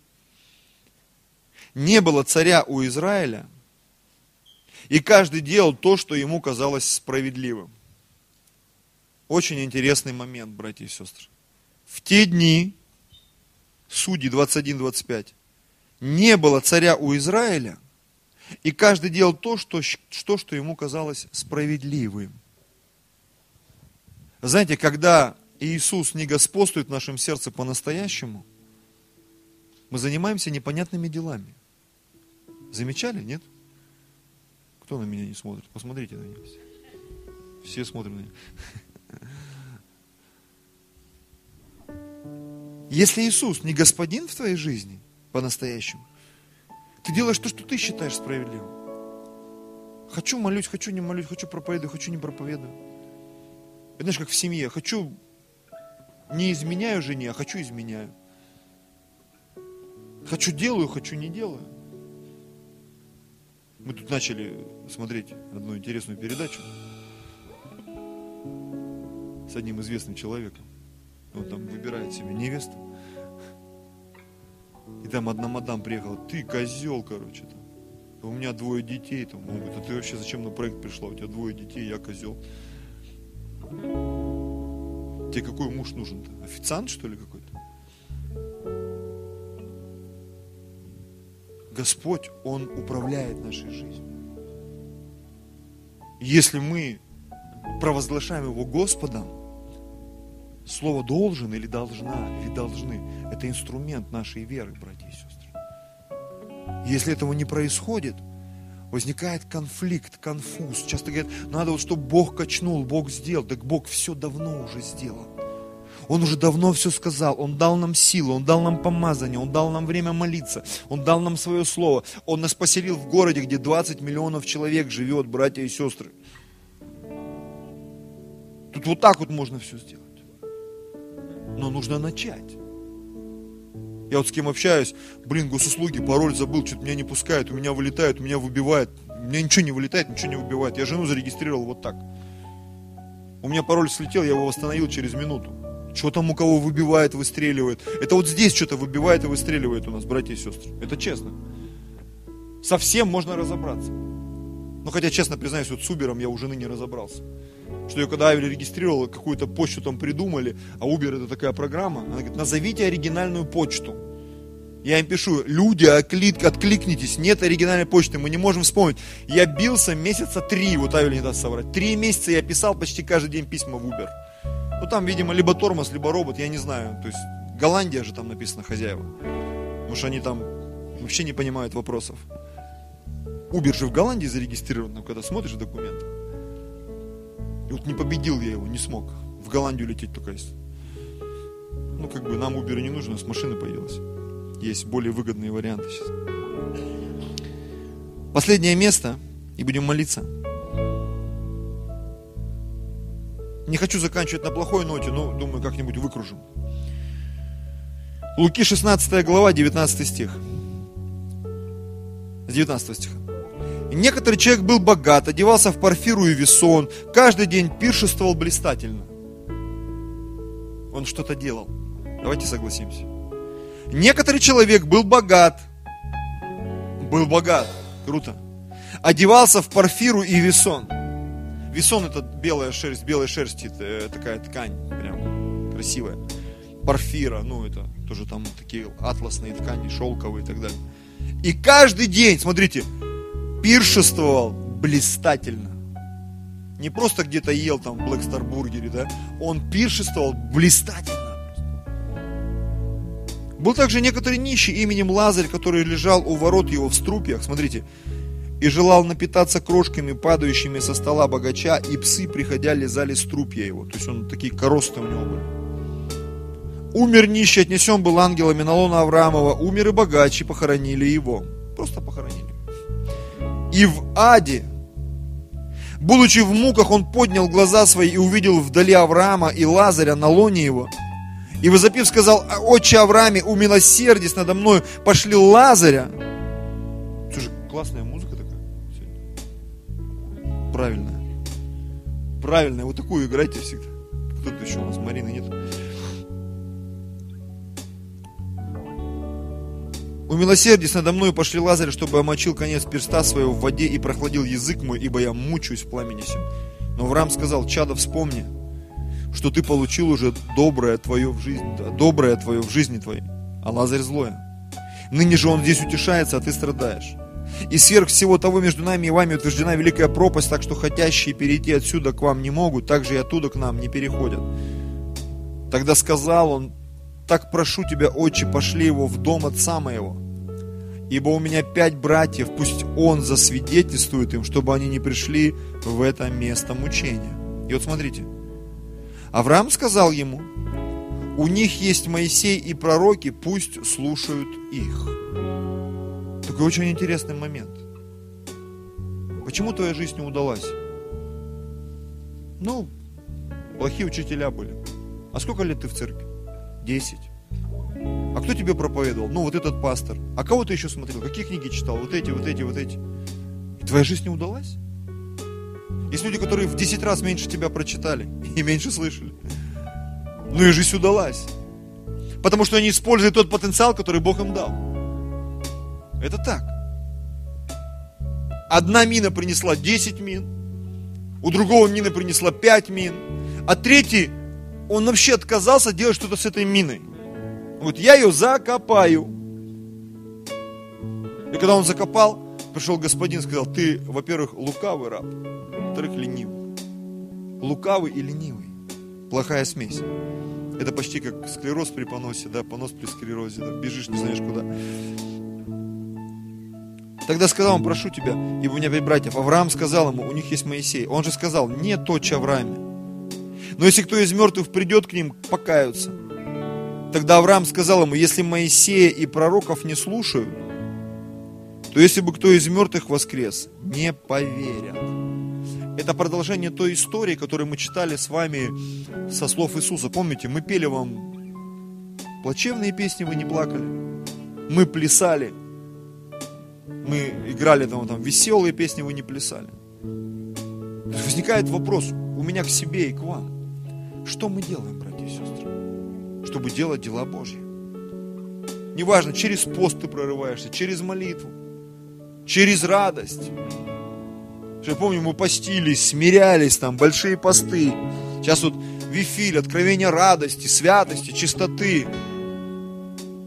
не было царя у Израиля, и каждый делал то, что ему казалось справедливым. Очень интересный момент, братья и сестры. В те дни, Судьи 21-25, не было царя у Израиля, и каждый делал то, что, что, что ему казалось справедливым. Знаете, когда Иисус не господствует в нашем сердце по-настоящему, мы занимаемся непонятными делами. Замечали, нет? Кто на меня не смотрит? Посмотрите на меня. Все смотрят на меня. Если Иисус не господин в твоей жизни по-настоящему, ты делаешь то, что ты считаешь справедливым. Хочу молюсь, хочу не молюсь, хочу проповедую, хочу не проповедую. Это знаешь, как в семье. Хочу, не изменяю жене, а хочу изменяю. Хочу делаю, хочу не делаю. Мы тут начали смотреть одну интересную передачу с одним известным человеком. Он там выбирает себе невесту. И там одна мадам приехала, ты козел, короче. Там. У меня двое детей. Там. Он говорит, а ты вообще зачем на проект пришла? У тебя двое детей, я козел. Тебе какой муж нужен-то? Официант, что ли, какой-то? Господь, Он управляет нашей жизнью. Если мы провозглашаем Его Господом, слово должен или должна, или должны, это инструмент нашей веры, братья и сестры. Если этого не происходит, возникает конфликт, конфуз. Часто говорят, надо вот, чтобы Бог качнул, Бог сделал. Так Бог все давно уже сделал. Он уже давно все сказал. Он дал нам силу, Он дал нам помазание, Он дал нам время молиться, Он дал нам свое слово. Он нас поселил в городе, где 20 миллионов человек живет, братья и сестры. Тут вот так вот можно все сделать. Но нужно начать. Я вот с кем общаюсь, блин, госуслуги, пароль забыл, что-то меня не пускают, у меня вылетает, у меня выбивает. У меня ничего не вылетает, ничего не выбивает. Я жену зарегистрировал вот так. У меня пароль слетел, я его восстановил через минуту. Что там у кого выбивает, выстреливает. Это вот здесь что-то выбивает и выстреливает у нас, братья и сестры. Это честно. Совсем можно разобраться. Но хотя, честно признаюсь, вот с Uber я уже ныне разобрался. Что я когда Авель регистрировал, какую-то почту там придумали, а Uber это такая программа. Она говорит, назовите оригинальную почту. Я им пишу, люди, отклик, откликнитесь, нет оригинальной почты, мы не можем вспомнить. Я бился месяца три, вот Авель не даст соврать. Три месяца я писал почти каждый день письма в Uber. Ну там, видимо, либо тормоз, либо робот, я не знаю. То есть Голландия же там написано хозяева. Потому что они там вообще не понимают вопросов. Убер же в Голландии зарегистрирован, но когда смотришь документы. И вот не победил я его, не смог. В Голландию лететь только есть. Ну, как бы нам Uber не нужно, с машины появилась. Есть более выгодные варианты сейчас. Последнее место, и будем молиться. Не хочу заканчивать на плохой ноте, но думаю, как-нибудь выкружим. Луки 16 глава, 19 стих. С 19 стиха. Некоторый человек был богат, одевался в парфиру и весон, каждый день пиршествовал блистательно. Он что-то делал. Давайте согласимся. Некоторый человек был богат, был богат, круто, одевался в парфиру и весон. Весон это белая шерсть, белая шерсть, это такая ткань, прям красивая. Парфира, ну это тоже там такие атласные ткани, шелковые и так далее. И каждый день, смотрите, пиршествовал блистательно. Не просто где-то ел там в бургере, да, он пиршествовал блистательно. Был также некоторый нищий именем Лазарь, который лежал у ворот его в струпьях. Смотрите, и желал напитаться крошками, падающими со стола богача, и псы, приходя, лизали струпья его. То есть он такие коросты у него были. Умер нищий, отнесен был ангелами на лона Авраамова, умер и богач, и похоронили его. Просто похоронили. И в аде, будучи в муках, он поднял глаза свои и увидел вдали Авраама и Лазаря на лоне его. И возопив сказал, отче Аврааме, умилосердись надо мною, пошли Лазаря, классная музыка такая. Правильная. Правильная. Вот такую играйте всегда. Кто-то еще у нас, Марины нет. Умилосердись надо мной, пошли Лазарь, чтобы омочил конец перста своего в воде и прохладил язык мой, ибо я мучаюсь в пламени сим. Но Авраам сказал, чадо, вспомни, что ты получил уже доброе твое в жизни, доброе твое в жизни твоей, а Лазарь злое. Ныне же он здесь утешается, а ты страдаешь. И сверх всего того между нами и вами утверждена великая пропасть, так что хотящие перейти отсюда к вам не могут, так же и оттуда к нам не переходят. Тогда сказал он, так прошу тебя, отче, пошли его в дом отца моего. Ибо у меня пять братьев, пусть он засвидетельствует им, чтобы они не пришли в это место мучения. И вот смотрите, Авраам сказал ему, у них есть Моисей и пророки, пусть слушают их. Такой очень интересный момент. Почему твоя жизнь не удалась? Ну, плохие учителя были. А сколько лет ты в церкви? Десять. А кто тебе проповедовал? Ну, вот этот пастор. А кого ты еще смотрел? Какие книги читал? Вот эти, вот эти, вот эти. И твоя жизнь не удалась? Есть люди, которые в 10 раз меньше тебя прочитали и меньше слышали. Ну и жизнь удалась. Потому что они используют тот потенциал, который Бог им дал. Это так. Одна мина принесла 10 мин, у другого мина принесла 5 мин, а третий, он вообще отказался делать что-то с этой миной. Вот я ее закопаю. И когда он закопал, пришел господин и сказал, ты, во-первых, лукавый раб, во-вторых, ленивый. Лукавый и ленивый. Плохая смесь. Это почти как склероз при поносе, да, понос при склерозе, да, бежишь, не знаешь куда. Тогда сказал он, прошу тебя, ибо у меня пять братьев. Авраам сказал ему, у них есть Моисей. Он же сказал, нет точь Аврааме. Но если кто из мертвых придет к ним, покаются. Тогда Авраам сказал ему, если Моисея и пророков не слушают, то если бы кто из мертвых воскрес, не поверят. Это продолжение той истории, которую мы читали с вами со слов Иисуса. Помните, мы пели вам плачевные песни, вы не плакали. Мы плясали. Мы играли там, там веселые песни, вы не плясали. возникает вопрос у меня к себе и к вам. Что мы делаем, братья? Чтобы делать дела Божьи. Неважно, через пост ты прорываешься, через молитву, через радость. Я помню, мы постились, смирялись там, большие посты. Сейчас вот вифиль, откровение радости, святости, чистоты.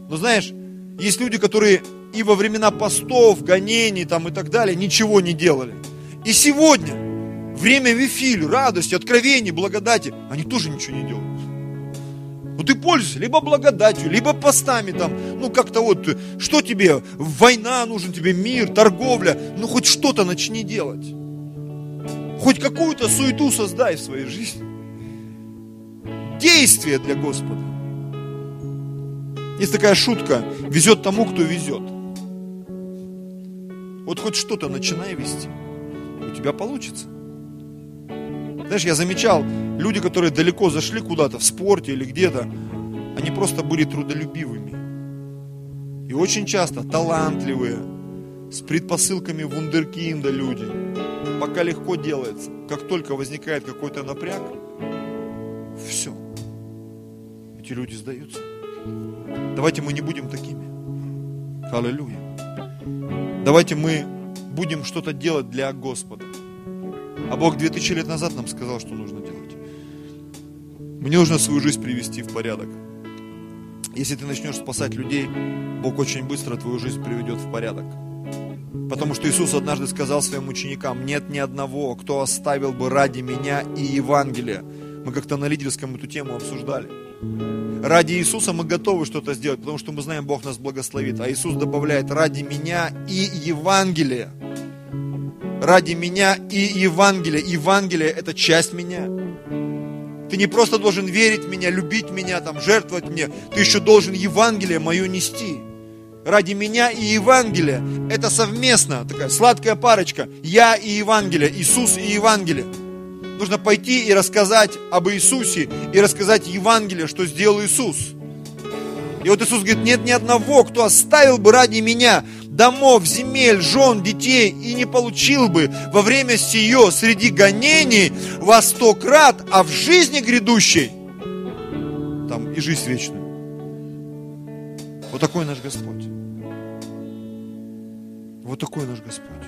Но знаешь, есть люди, которые и во времена постов, гонений там и так далее ничего не делали. И сегодня, время вифиль, радости, откровений, благодати, они тоже ничего не делают. Ну ты пользуешься либо благодатью, либо постами там. Ну как-то вот, что тебе? Война нужен тебе, мир, торговля. Ну хоть что-то начни делать. Хоть какую-то суету создай в своей жизни. Действие для Господа. Есть такая шутка, везет тому, кто везет. Вот хоть что-то начинай вести, у тебя получится. Знаешь, я замечал, люди, которые далеко зашли куда-то, в спорте или где-то, они просто были трудолюбивыми. И очень часто талантливые, с предпосылками вундеркинда люди. Пока легко делается, как только возникает какой-то напряг, все. Эти люди сдаются. Давайте мы не будем такими. Аллилуйя. Давайте мы будем что-то делать для Господа. А Бог 2000 лет назад нам сказал, что нужно делать. Мне нужно свою жизнь привести в порядок. Если ты начнешь спасать людей, Бог очень быстро твою жизнь приведет в порядок. Потому что Иисус однажды сказал своим ученикам, нет ни одного, кто оставил бы ради меня и Евангелия. Мы как-то на лидерском эту тему обсуждали. Ради Иисуса мы готовы что-то сделать, потому что мы знаем, Бог нас благословит. А Иисус добавляет, ради меня и Евангелия ради меня и Евангелия. Евангелие – это часть меня. Ты не просто должен верить в меня, любить меня, там, жертвовать мне. Ты еще должен Евангелие мое нести. Ради меня и Евангелия. Это совместно, такая сладкая парочка. Я и Евангелие, Иисус и Евангелие. Нужно пойти и рассказать об Иисусе, и рассказать Евангелие, что сделал Иисус. И вот Иисус говорит, нет ни одного, кто оставил бы ради меня домов, земель, жен, детей, и не получил бы во время сие среди гонений во сто крат, а в жизни грядущей там и жизнь вечную. Вот такой наш Господь. Вот такой наш Господь.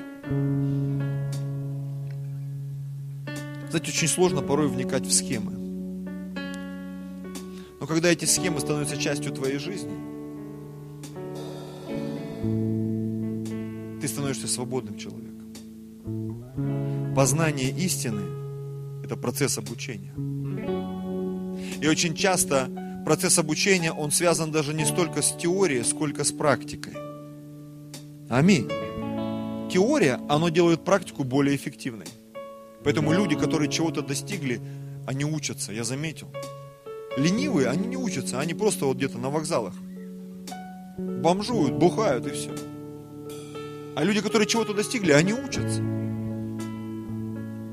Знаете, очень сложно порой вникать в схемы. Но когда эти схемы становятся частью твоей жизни, становишься свободным человеком. Познание истины – это процесс обучения. И очень часто процесс обучения, он связан даже не столько с теорией, сколько с практикой. Аминь. Теория, она делает практику более эффективной. Поэтому люди, которые чего-то достигли, они учатся, я заметил. Ленивые, они не учатся, они просто вот где-то на вокзалах. Бомжуют, бухают и все. А люди, которые чего-то достигли, они учатся.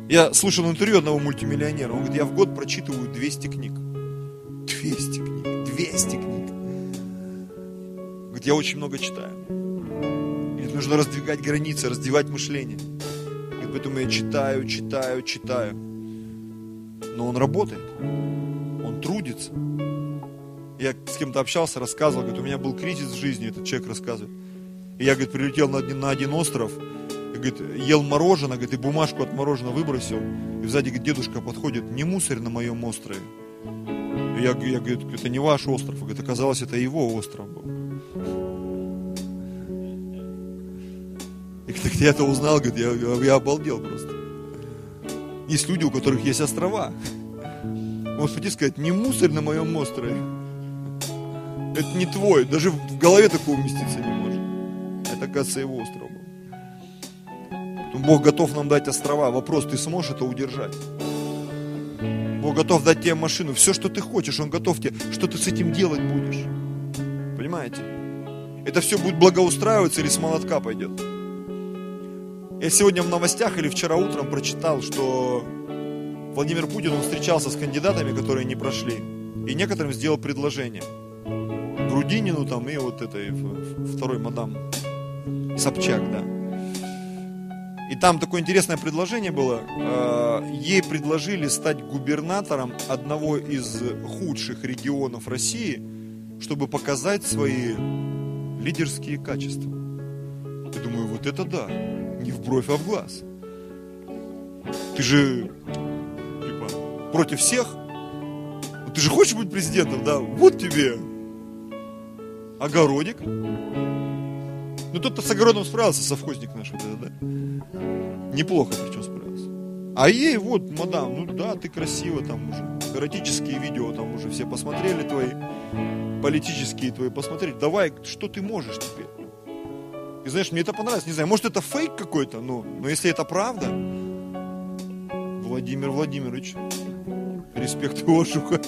Я слушал интервью одного мультимиллионера. Он говорит, я в год прочитываю 200 книг. 200 книг, 200 книг. Говорит, я очень много читаю. Говорит, нужно раздвигать границы, раздвигать мышление. Говорит, поэтому я читаю, читаю, читаю. Но он работает. Он трудится. Я с кем-то общался, рассказывал, говорит, у меня был кризис в жизни, этот человек рассказывает. И я, говорит, прилетел на один, на один остров, и, говорит, ел мороженое, говорит, и бумажку от мороженого выбросил. И сзади, говорит, дедушка подходит, не мусорь на моем острове. И я, я говорю, это не ваш остров. Говорит, оказалось, это его остров был. И когда я это узнал, говорит, я, я обалдел просто. Есть люди, у которых есть острова. Вот хотите сказать, не мусорь на моем острове. Это не твой, даже в голове такого уместиться не может. Это, оказывается, его остров был. Бог готов нам дать острова. Вопрос, ты сможешь это удержать? Бог готов дать тебе машину. Все, что ты хочешь, Он готов тебе. Что ты с этим делать будешь? Понимаете? Это все будет благоустраиваться или с молотка пойдет? Я сегодня в новостях или вчера утром прочитал, что Владимир Путин, он встречался с кандидатами, которые не прошли. И некоторым сделал предложение. Грудинину там и вот этой второй мадам Собчак, да. И там такое интересное предложение было. Э, ей предложили стать губернатором одного из худших регионов России, чтобы показать свои лидерские качества. Я думаю, вот это да, не в бровь, а в глаз. Ты же типа, против всех, ты же хочешь быть президентом, да? Вот тебе огородик, ну тот-то с огородом справился, совхозник наш вот этот, да? Неплохо причем справился. А ей вот, мадам, ну да, ты красиво там уже. Эротические видео там уже все посмотрели твои, политические твои посмотрели. Давай, что ты можешь теперь? И знаешь, мне это понравилось. Не знаю, может это фейк какой-то, но, но если это правда, Владимир Владимирович, респект его шуха.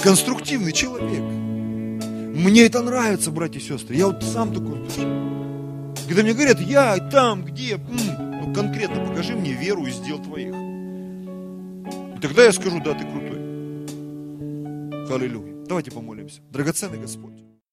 Конструктивный человек. Мне это нравится, братья и сестры. Я вот сам такой Когда мне говорят, я там, где, ну конкретно покажи мне веру из дел твоих. И тогда я скажу, да, ты крутой. Аллилуйя. Давайте помолимся. Драгоценный Господь.